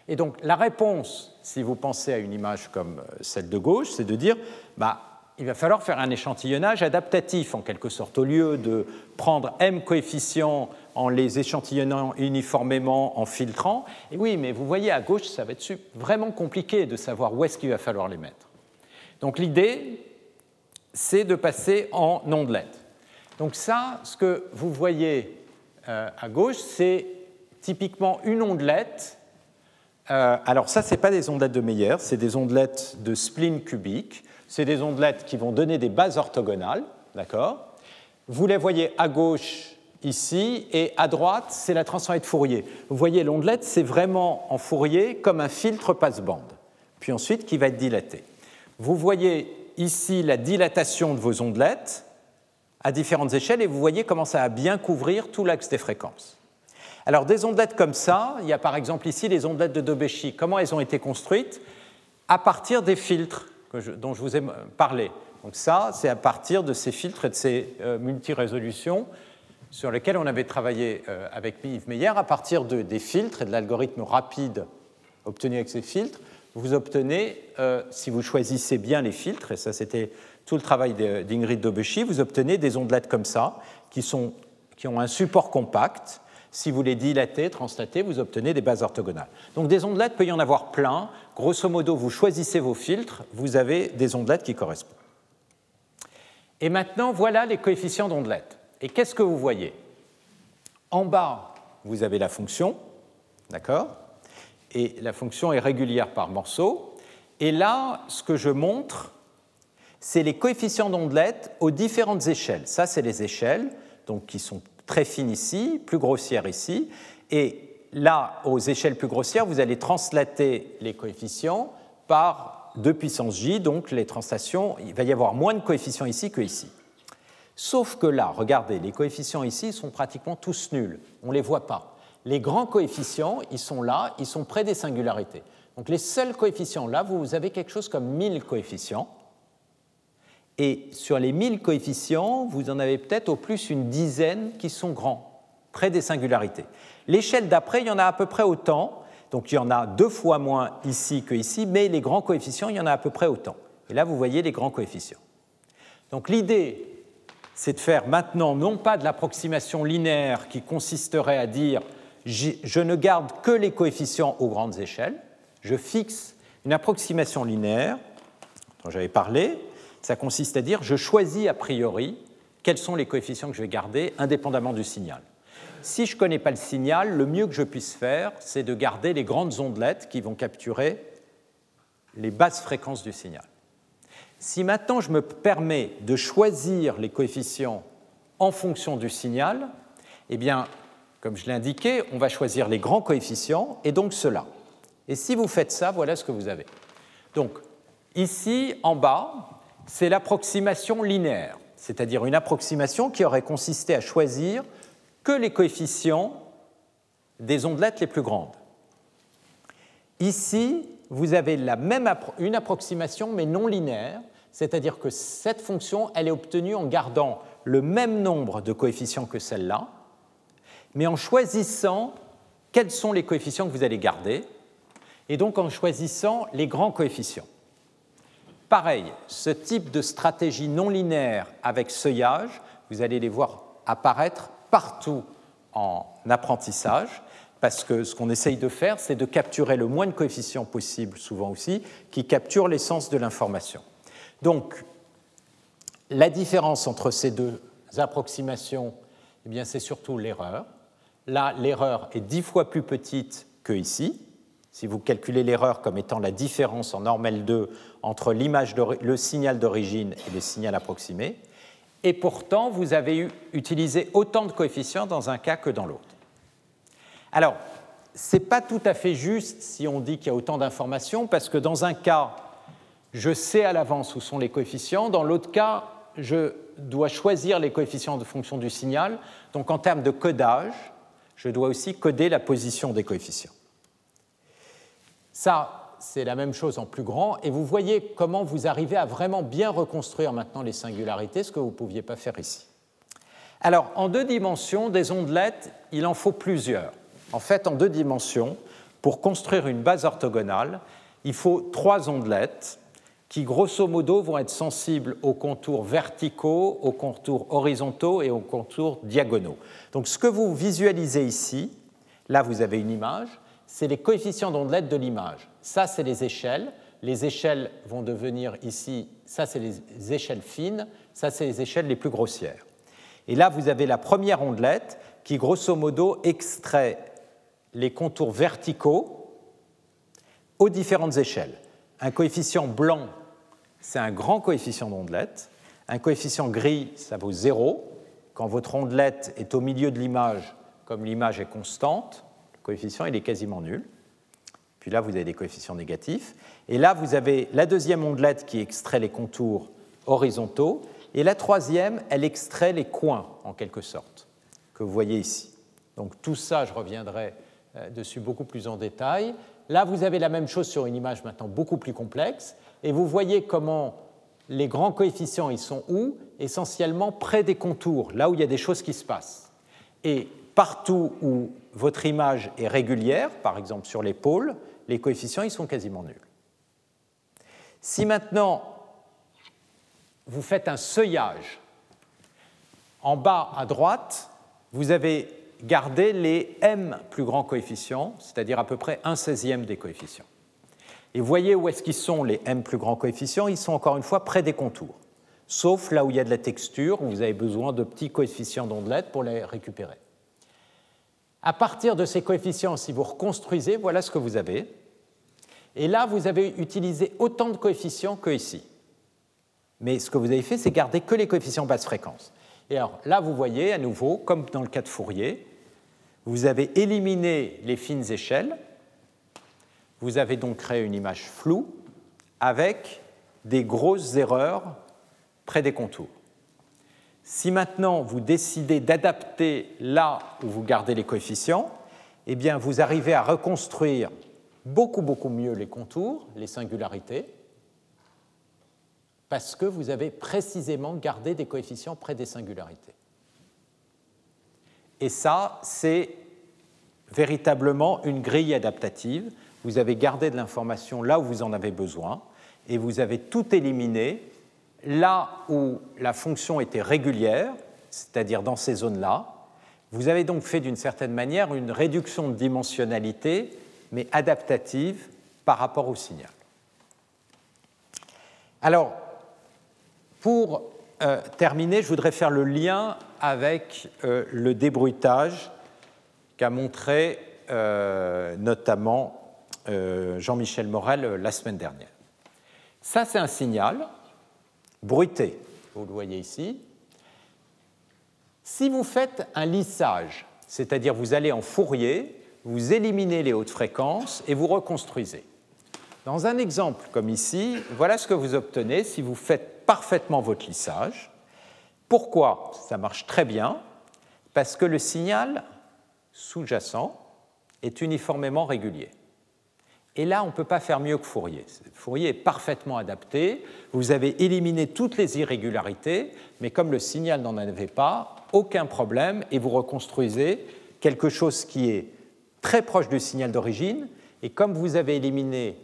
Et donc la réponse, si vous pensez à une image comme euh, celle de gauche, c'est de dire, bah, il va falloir faire un échantillonnage adaptatif en quelque sorte. Au lieu de prendre m coefficients en les échantillonnant uniformément, en filtrant, et oui, mais vous voyez à gauche, ça va être vraiment compliqué de savoir où est-ce qu'il va falloir les mettre. Donc l'idée, c'est de passer en ondelette. Donc ça, ce que vous voyez euh, à gauche, c'est typiquement une ondelette. Euh, alors ça, ce n'est pas des ondelettes de Meyer, c'est des ondelettes de spline cubique c'est des ondelettes qui vont donner des bases orthogonales, d'accord? Vous les voyez à gauche ici, et à droite, c'est la transformée de Fourier. Vous voyez, l'ondelette, c'est vraiment en Fourier comme un filtre passe-bande, puis ensuite qui va être dilaté. Vous voyez ici la dilatation de vos ondelettes à différentes échelles, et vous voyez comment ça va bien couvrir tout l'axe des fréquences. Alors, des ondelettes comme ça, il y a par exemple ici les ondelettes de Dobeschi. Comment elles ont été construites À partir des filtres dont je vous ai parlé. Donc ça, c'est à partir de ces filtres et de ces euh, multirésolutions sur lesquels on avait travaillé euh, avec Yves Meyer. À partir de, des filtres et de l'algorithme rapide obtenu avec ces filtres, vous obtenez, euh, si vous choisissez bien les filtres, et ça c'était tout le travail d'Ingrid Dobeschi, vous obtenez des ondelettes comme ça, qui, sont, qui ont un support compact, si vous les dilatez, translatez, vous obtenez des bases orthogonales. Donc des ondelettes, peut y en avoir plein. Grosso modo, vous choisissez vos filtres, vous avez des ondelettes qui correspondent. Et maintenant, voilà les coefficients d'ondelettes. Et qu'est-ce que vous voyez? En bas, vous avez la fonction, d'accord? Et la fonction est régulière par morceau. Et là, ce que je montre, c'est les coefficients d'ondelettes aux différentes échelles. Ça, c'est les échelles, donc qui sont très fine ici, plus grossière ici, et là, aux échelles plus grossières, vous allez translater les coefficients par 2 puissance j, donc les translations, il va y avoir moins de coefficients ici que ici. Sauf que là, regardez, les coefficients ici sont pratiquement tous nuls, on ne les voit pas. Les grands coefficients, ils sont là, ils sont près des singularités. Donc les seuls coefficients, là, vous avez quelque chose comme 1000 coefficients. Et sur les 1000 coefficients, vous en avez peut-être au plus une dizaine qui sont grands, près des singularités. L'échelle d'après, il y en a à peu près autant, donc il y en a deux fois moins ici que ici, mais les grands coefficients, il y en a à peu près autant. Et là, vous voyez les grands coefficients. Donc l'idée, c'est de faire maintenant non pas de l'approximation linéaire qui consisterait à dire je ne garde que les coefficients aux grandes échelles, je fixe une approximation linéaire dont j'avais parlé, ça consiste à dire je choisis a priori quels sont les coefficients que je vais garder indépendamment du signal. Si je ne connais pas le signal, le mieux que je puisse faire, c'est de garder les grandes ondelettes qui vont capturer les basses fréquences du signal. Si maintenant je me permets de choisir les coefficients en fonction du signal, eh bien, comme je l'ai indiqué, on va choisir les grands coefficients et donc ceux-là. Et si vous faites ça, voilà ce que vous avez. Donc, ici, en bas, c'est l'approximation linéaire, c'est-à-dire une approximation qui aurait consisté à choisir que les coefficients des ondelettes les plus grandes. Ici, vous avez la même une approximation mais non linéaire, c'est-à-dire que cette fonction, elle est obtenue en gardant le même nombre de coefficients que celle-là, mais en choisissant quels sont les coefficients que vous allez garder, et donc en choisissant les grands coefficients. Pareil, ce type de stratégie non linéaire avec seuillage, vous allez les voir apparaître partout en apprentissage, parce que ce qu'on essaye de faire, c'est de capturer le moins de coefficients possible, souvent aussi, qui capturent l'essence de l'information. Donc, la différence entre ces deux approximations, eh c'est surtout l'erreur. Là, l'erreur est dix fois plus petite que ici. Si vous calculez l'erreur comme étant la différence en normal 2 entre le signal d'origine et le signal approximé, et pourtant vous avez utilisé autant de coefficients dans un cas que dans l'autre. Alors, ce n'est pas tout à fait juste si on dit qu'il y a autant d'informations, parce que dans un cas, je sais à l'avance où sont les coefficients, dans l'autre cas, je dois choisir les coefficients de fonction du signal. Donc en termes de codage, je dois aussi coder la position des coefficients. Ça, c'est la même chose en plus grand, et vous voyez comment vous arrivez à vraiment bien reconstruire maintenant les singularités, ce que vous ne pouviez pas faire ici. Alors, en deux dimensions, des ondelettes, il en faut plusieurs. En fait, en deux dimensions, pour construire une base orthogonale, il faut trois ondelettes qui, grosso modo, vont être sensibles aux contours verticaux, aux contours horizontaux et aux contours diagonaux. Donc, ce que vous visualisez ici, là, vous avez une image, c'est les coefficients d'ondelettes de l'image. Ça, c'est les échelles. Les échelles vont devenir ici, ça, c'est les échelles fines, ça, c'est les échelles les plus grossières. Et là, vous avez la première ondelette qui, grosso modo, extrait les contours verticaux aux différentes échelles. Un coefficient blanc, c'est un grand coefficient d'ondelette. Un coefficient gris, ça vaut 0. Quand votre ondelette est au milieu de l'image, comme l'image est constante, le coefficient il est quasiment nul. Puis là, vous avez des coefficients négatifs. Et là, vous avez la deuxième ondelette qui extrait les contours horizontaux. Et la troisième, elle extrait les coins, en quelque sorte, que vous voyez ici. Donc tout ça, je reviendrai euh, dessus beaucoup plus en détail. Là, vous avez la même chose sur une image maintenant beaucoup plus complexe, et vous voyez comment les grands coefficients, ils sont où? Essentiellement près des contours, là où il y a des choses qui se passent. Et partout où votre image est régulière, par exemple sur les pôles, les coefficients, ils sont quasiment nuls. Si maintenant vous faites un seuillage, en bas à droite, vous avez garder les m plus grands coefficients, c'est-à-dire à peu près un seizième des coefficients. Et voyez où est-ce qu'ils sont les m plus grands coefficients Ils sont encore une fois près des contours, sauf là où il y a de la texture, où vous avez besoin de petits coefficients d'ondelettes pour les récupérer. À partir de ces coefficients, si vous reconstruisez, voilà ce que vous avez. Et là, vous avez utilisé autant de coefficients que ici. Mais ce que vous avez fait, c'est garder que les coefficients basse fréquence. Et alors là, vous voyez à nouveau, comme dans le cas de Fourier, vous avez éliminé les fines échelles, vous avez donc créé une image floue avec des grosses erreurs près des contours. Si maintenant vous décidez d'adapter là où vous gardez les coefficients, eh bien vous arrivez à reconstruire beaucoup beaucoup mieux les contours, les singularités, parce que vous avez précisément gardé des coefficients près des singularités. Et ça, c'est véritablement une grille adaptative. Vous avez gardé de l'information là où vous en avez besoin et vous avez tout éliminé là où la fonction était régulière, c'est-à-dire dans ces zones-là. Vous avez donc fait d'une certaine manière une réduction de dimensionnalité, mais adaptative par rapport au signal. Alors, pour euh, terminer, je voudrais faire le lien avec euh, le débruitage qu'a montré euh, notamment Jean-Michel Morel la semaine dernière. Ça, c'est un signal bruité, vous le voyez ici. Si vous faites un lissage, c'est-à-dire vous allez en Fourier, vous éliminez les hautes fréquences et vous reconstruisez. Dans un exemple comme ici, voilà ce que vous obtenez si vous faites parfaitement votre lissage. Pourquoi Ça marche très bien, parce que le signal sous-jacent est uniformément régulier. Et là, on ne peut pas faire mieux que Fourier. Fourier est parfaitement adapté. Vous avez éliminé toutes les irrégularités, mais comme le signal n'en avait pas, aucun problème, et vous reconstruisez quelque chose qui est très proche du signal d'origine. Et comme vous avez éliminé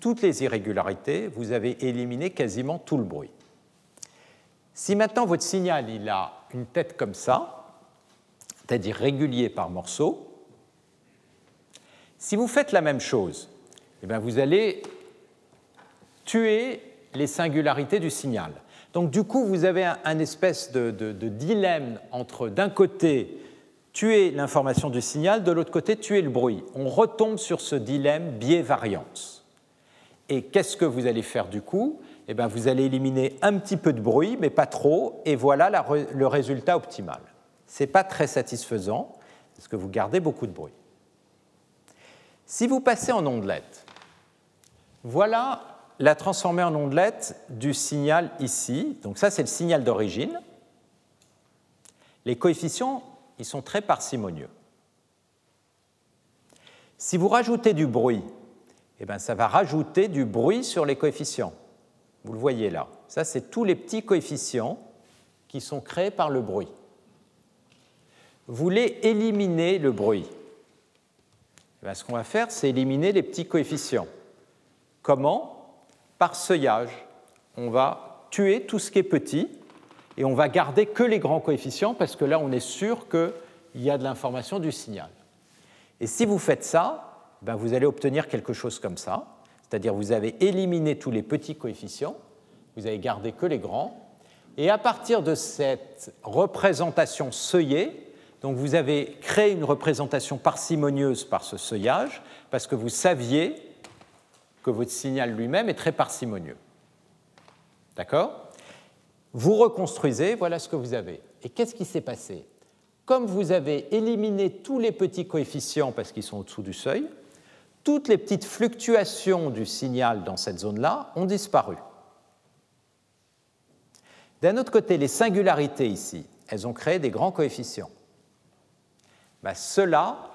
toutes les irrégularités, vous avez éliminé quasiment tout le bruit. Si maintenant votre signal il a une tête comme ça, c'est-à-dire régulier par morceaux, si vous faites la même chose, eh bien vous allez tuer les singularités du signal. Donc du coup, vous avez un, espèce de, dilemme entre d'un côté tuer l'information du signal, de l'autre côté tuer le bruit. On retombe sur ce dilemme biais-variance. Et qu'est-ce que vous allez faire du coup? Eh bien, Vous allez éliminer un petit peu de bruit, mais pas trop, et voilà le résultat optimal. Ce n'est pas très satisfaisant, parce que vous gardez beaucoup de bruit. Si vous passez en ondelette, voilà la transformée en ondelette du signal ici. Donc ça, c'est le signal d'origine. Les coefficients, ils sont très parcimonieux. Si vous rajoutez du bruit, eh bien, ça va rajouter du bruit sur les coefficients. Vous le voyez là. Ça, c'est tous les petits coefficients qui sont créés par le bruit. Vous voulez éliminer le bruit. Eh ce qu'on va faire, c'est éliminer les petits coefficients. Comment? Par seuillage. On va tuer tout ce qui est petit et on va garder que les grands coefficients parce que là, on est sûr qu'il y a de l'information du signal. Et si vous faites ça, ben vous allez obtenir quelque chose comme ça, c'est-à-dire vous avez éliminé tous les petits coefficients, vous avez gardé que les grands, et à partir de cette représentation seuillée, donc vous avez créé une représentation parcimonieuse par ce seuillage, parce que vous saviez que votre signal lui-même est très parcimonieux. D'accord? Vous reconstruisez, voilà ce que vous avez. Et qu'est-ce qui s'est passé? Comme vous avez éliminé tous les petits coefficients parce qu'ils sont au-dessous du seuil, toutes les petites fluctuations du signal dans cette zone-là ont disparu. D'un autre côté, les singularités ici, elles ont créé des grands coefficients. Ben, Ceux-là,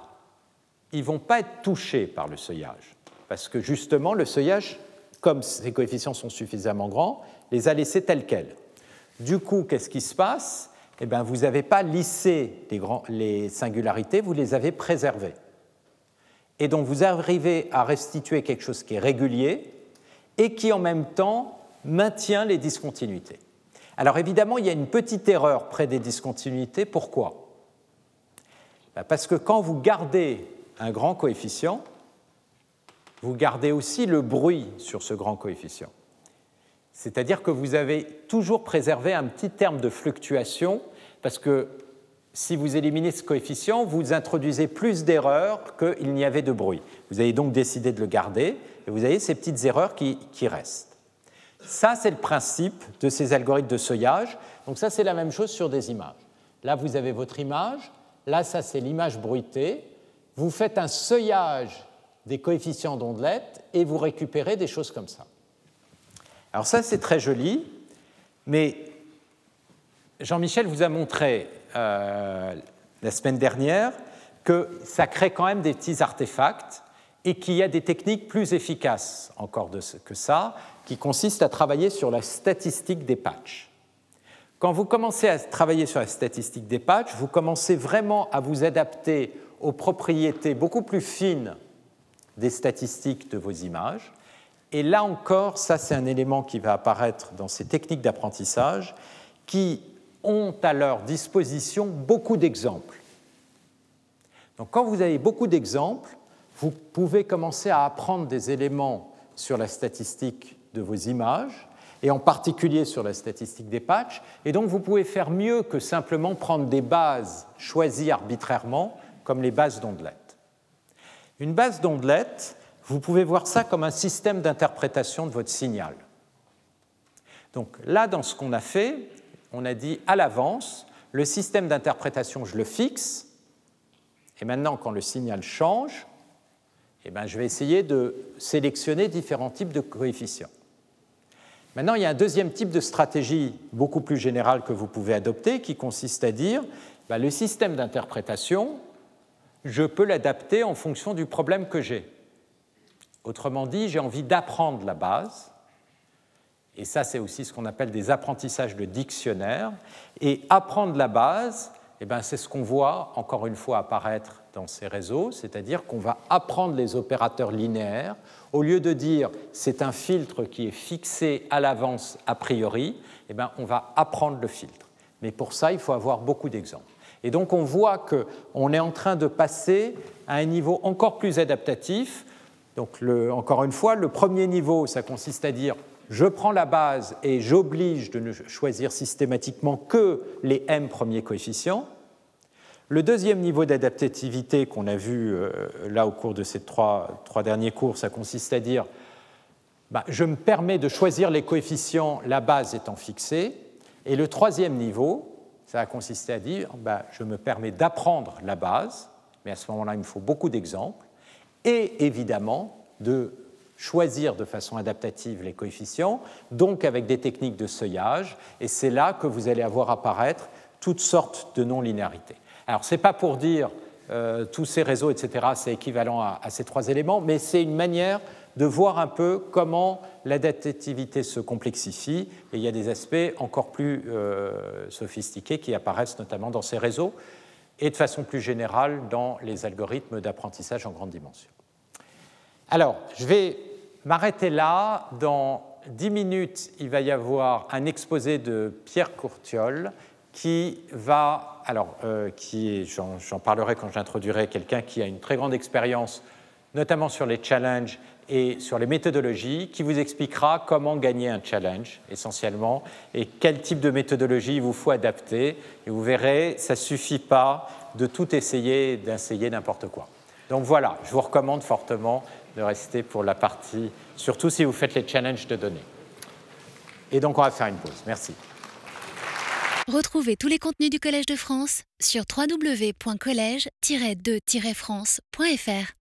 ils ne vont pas être touchés par le seuillage, parce que justement, le seuillage, comme ces coefficients sont suffisamment grands, les a laissés tels quels. Du coup, qu'est-ce qui se passe? Eh bien, Vous n'avez pas lissé les, singularités, vous les avez préservées. Et donc vous arrivez à restituer quelque chose qui est régulier et qui en même temps maintient les discontinuités. Alors évidemment, il y a une petite erreur près des discontinuités. Pourquoi? Ben, Parce que quand vous gardez un grand coefficient, vous gardez aussi le bruit sur ce grand coefficient. C'est-à-dire que vous avez toujours préservé un petit terme de fluctuation, parce que si vous éliminez ce coefficient, vous introduisez plus d'erreurs qu'il n'y avait de bruit. Vous avez donc décidé de le garder, et vous avez ces petites erreurs qui, restent. Ça, c'est le principe de ces algorithmes de seuillage. Donc ça, c'est la même chose sur des images. Là, vous avez votre image. Là, ça, c'est l'image bruitée. Vous faites un seuillage des coefficients d'ondelette et vous récupérez des choses comme ça. Alors ça, c'est très joli, mais Jean-Michel vous a montré euh, la semaine dernière que ça crée quand même des petits artefacts et qu'il y a des techniques plus efficaces encore que ça, qui consistent à travailler sur la statistique des patchs. Quand vous commencez à travailler sur la statistique des patchs, vous commencez vraiment à vous adapter aux propriétés beaucoup plus fines des statistiques de vos images. Et là encore, ça c'est un élément qui va apparaître dans ces techniques d'apprentissage qui ont à leur disposition beaucoup d'exemples. Donc quand vous avez beaucoup d'exemples, vous pouvez commencer à apprendre des éléments sur la statistique de vos images, et en particulier sur la statistique des patchs, et donc vous pouvez faire mieux que simplement prendre des bases choisies arbitrairement, comme les bases d'ondelettes. Une base d'ondelettes, vous pouvez voir ça comme un système d'interprétation de votre signal. Donc là, dans ce qu'on a fait, on a dit à l'avance, le système d'interprétation, je le fixe, et maintenant, quand le signal change, eh ben, je vais essayer de sélectionner différents types de coefficients. Maintenant, il y a un deuxième type de stratégie beaucoup plus générale que vous pouvez adopter qui consiste à dire ben, le système d'interprétation, je peux l'adapter en fonction du problème que j'ai. Autrement dit, j'ai envie d'apprendre la base, et ça c'est aussi ce qu'on appelle des apprentissages de dictionnaire, et apprendre la base, eh ben, c'est ce qu'on voit encore une fois apparaître dans ces réseaux, c'est-à-dire qu'on va apprendre les opérateurs linéaires. Au lieu de dire c'est un filtre qui est fixé à l'avance a priori, eh ben, on va apprendre le filtre. Mais pour ça, il faut avoir beaucoup d'exemples. Et donc on voit qu'on est en train de passer à un niveau encore plus adaptatif. Donc encore une fois, le premier niveau, ça consiste à dire je prends la base et j'oblige de ne choisir systématiquement que les m premiers coefficients. Le deuxième niveau d'adaptativité qu'on a vu euh, là au cours de ces trois, derniers cours, ça consiste à dire bah, je me permets de choisir les coefficients, la base étant fixée. Et le troisième niveau, ça a consisté à dire bah, je me permets d'apprendre la base, mais à ce moment-là, il me faut beaucoup d'exemples, et évidemment de choisir de façon adaptative les coefficients, donc avec des techniques de seuillage, et c'est là que vous allez avoir apparaître toutes sortes de non-linéarités. Alors, ce n'est pas pour dire euh, tous ces réseaux, etc., c'est équivalent à, ces trois éléments, mais c'est une manière de voir un peu comment l'adaptativité se complexifie, et il y a des aspects encore plus euh, sophistiqués qui apparaissent notamment dans ces réseaux, et de façon plus générale dans les algorithmes d'apprentissage en grande dimension. Alors, je vais m'arrêter là. Dans dix minutes, il va y avoir un exposé de Pierre Courtiol qui va, alors, euh, qui j'en parlerai quand j'introduirai quelqu'un qui a une très grande expérience, notamment sur les challenges et sur les méthodologies, qui vous expliquera comment gagner un challenge essentiellement et quel type de méthodologie il vous faut adapter. Et vous verrez, ça ne suffit pas de tout essayer, d'essayer n'importe quoi. Donc voilà, je vous recommande fortement de rester pour la partie, surtout si vous faites les challenges de données. Et donc on va faire une pause. Merci. Retrouvez tous les contenus du Collège de France sur www.colège-2-france.fr.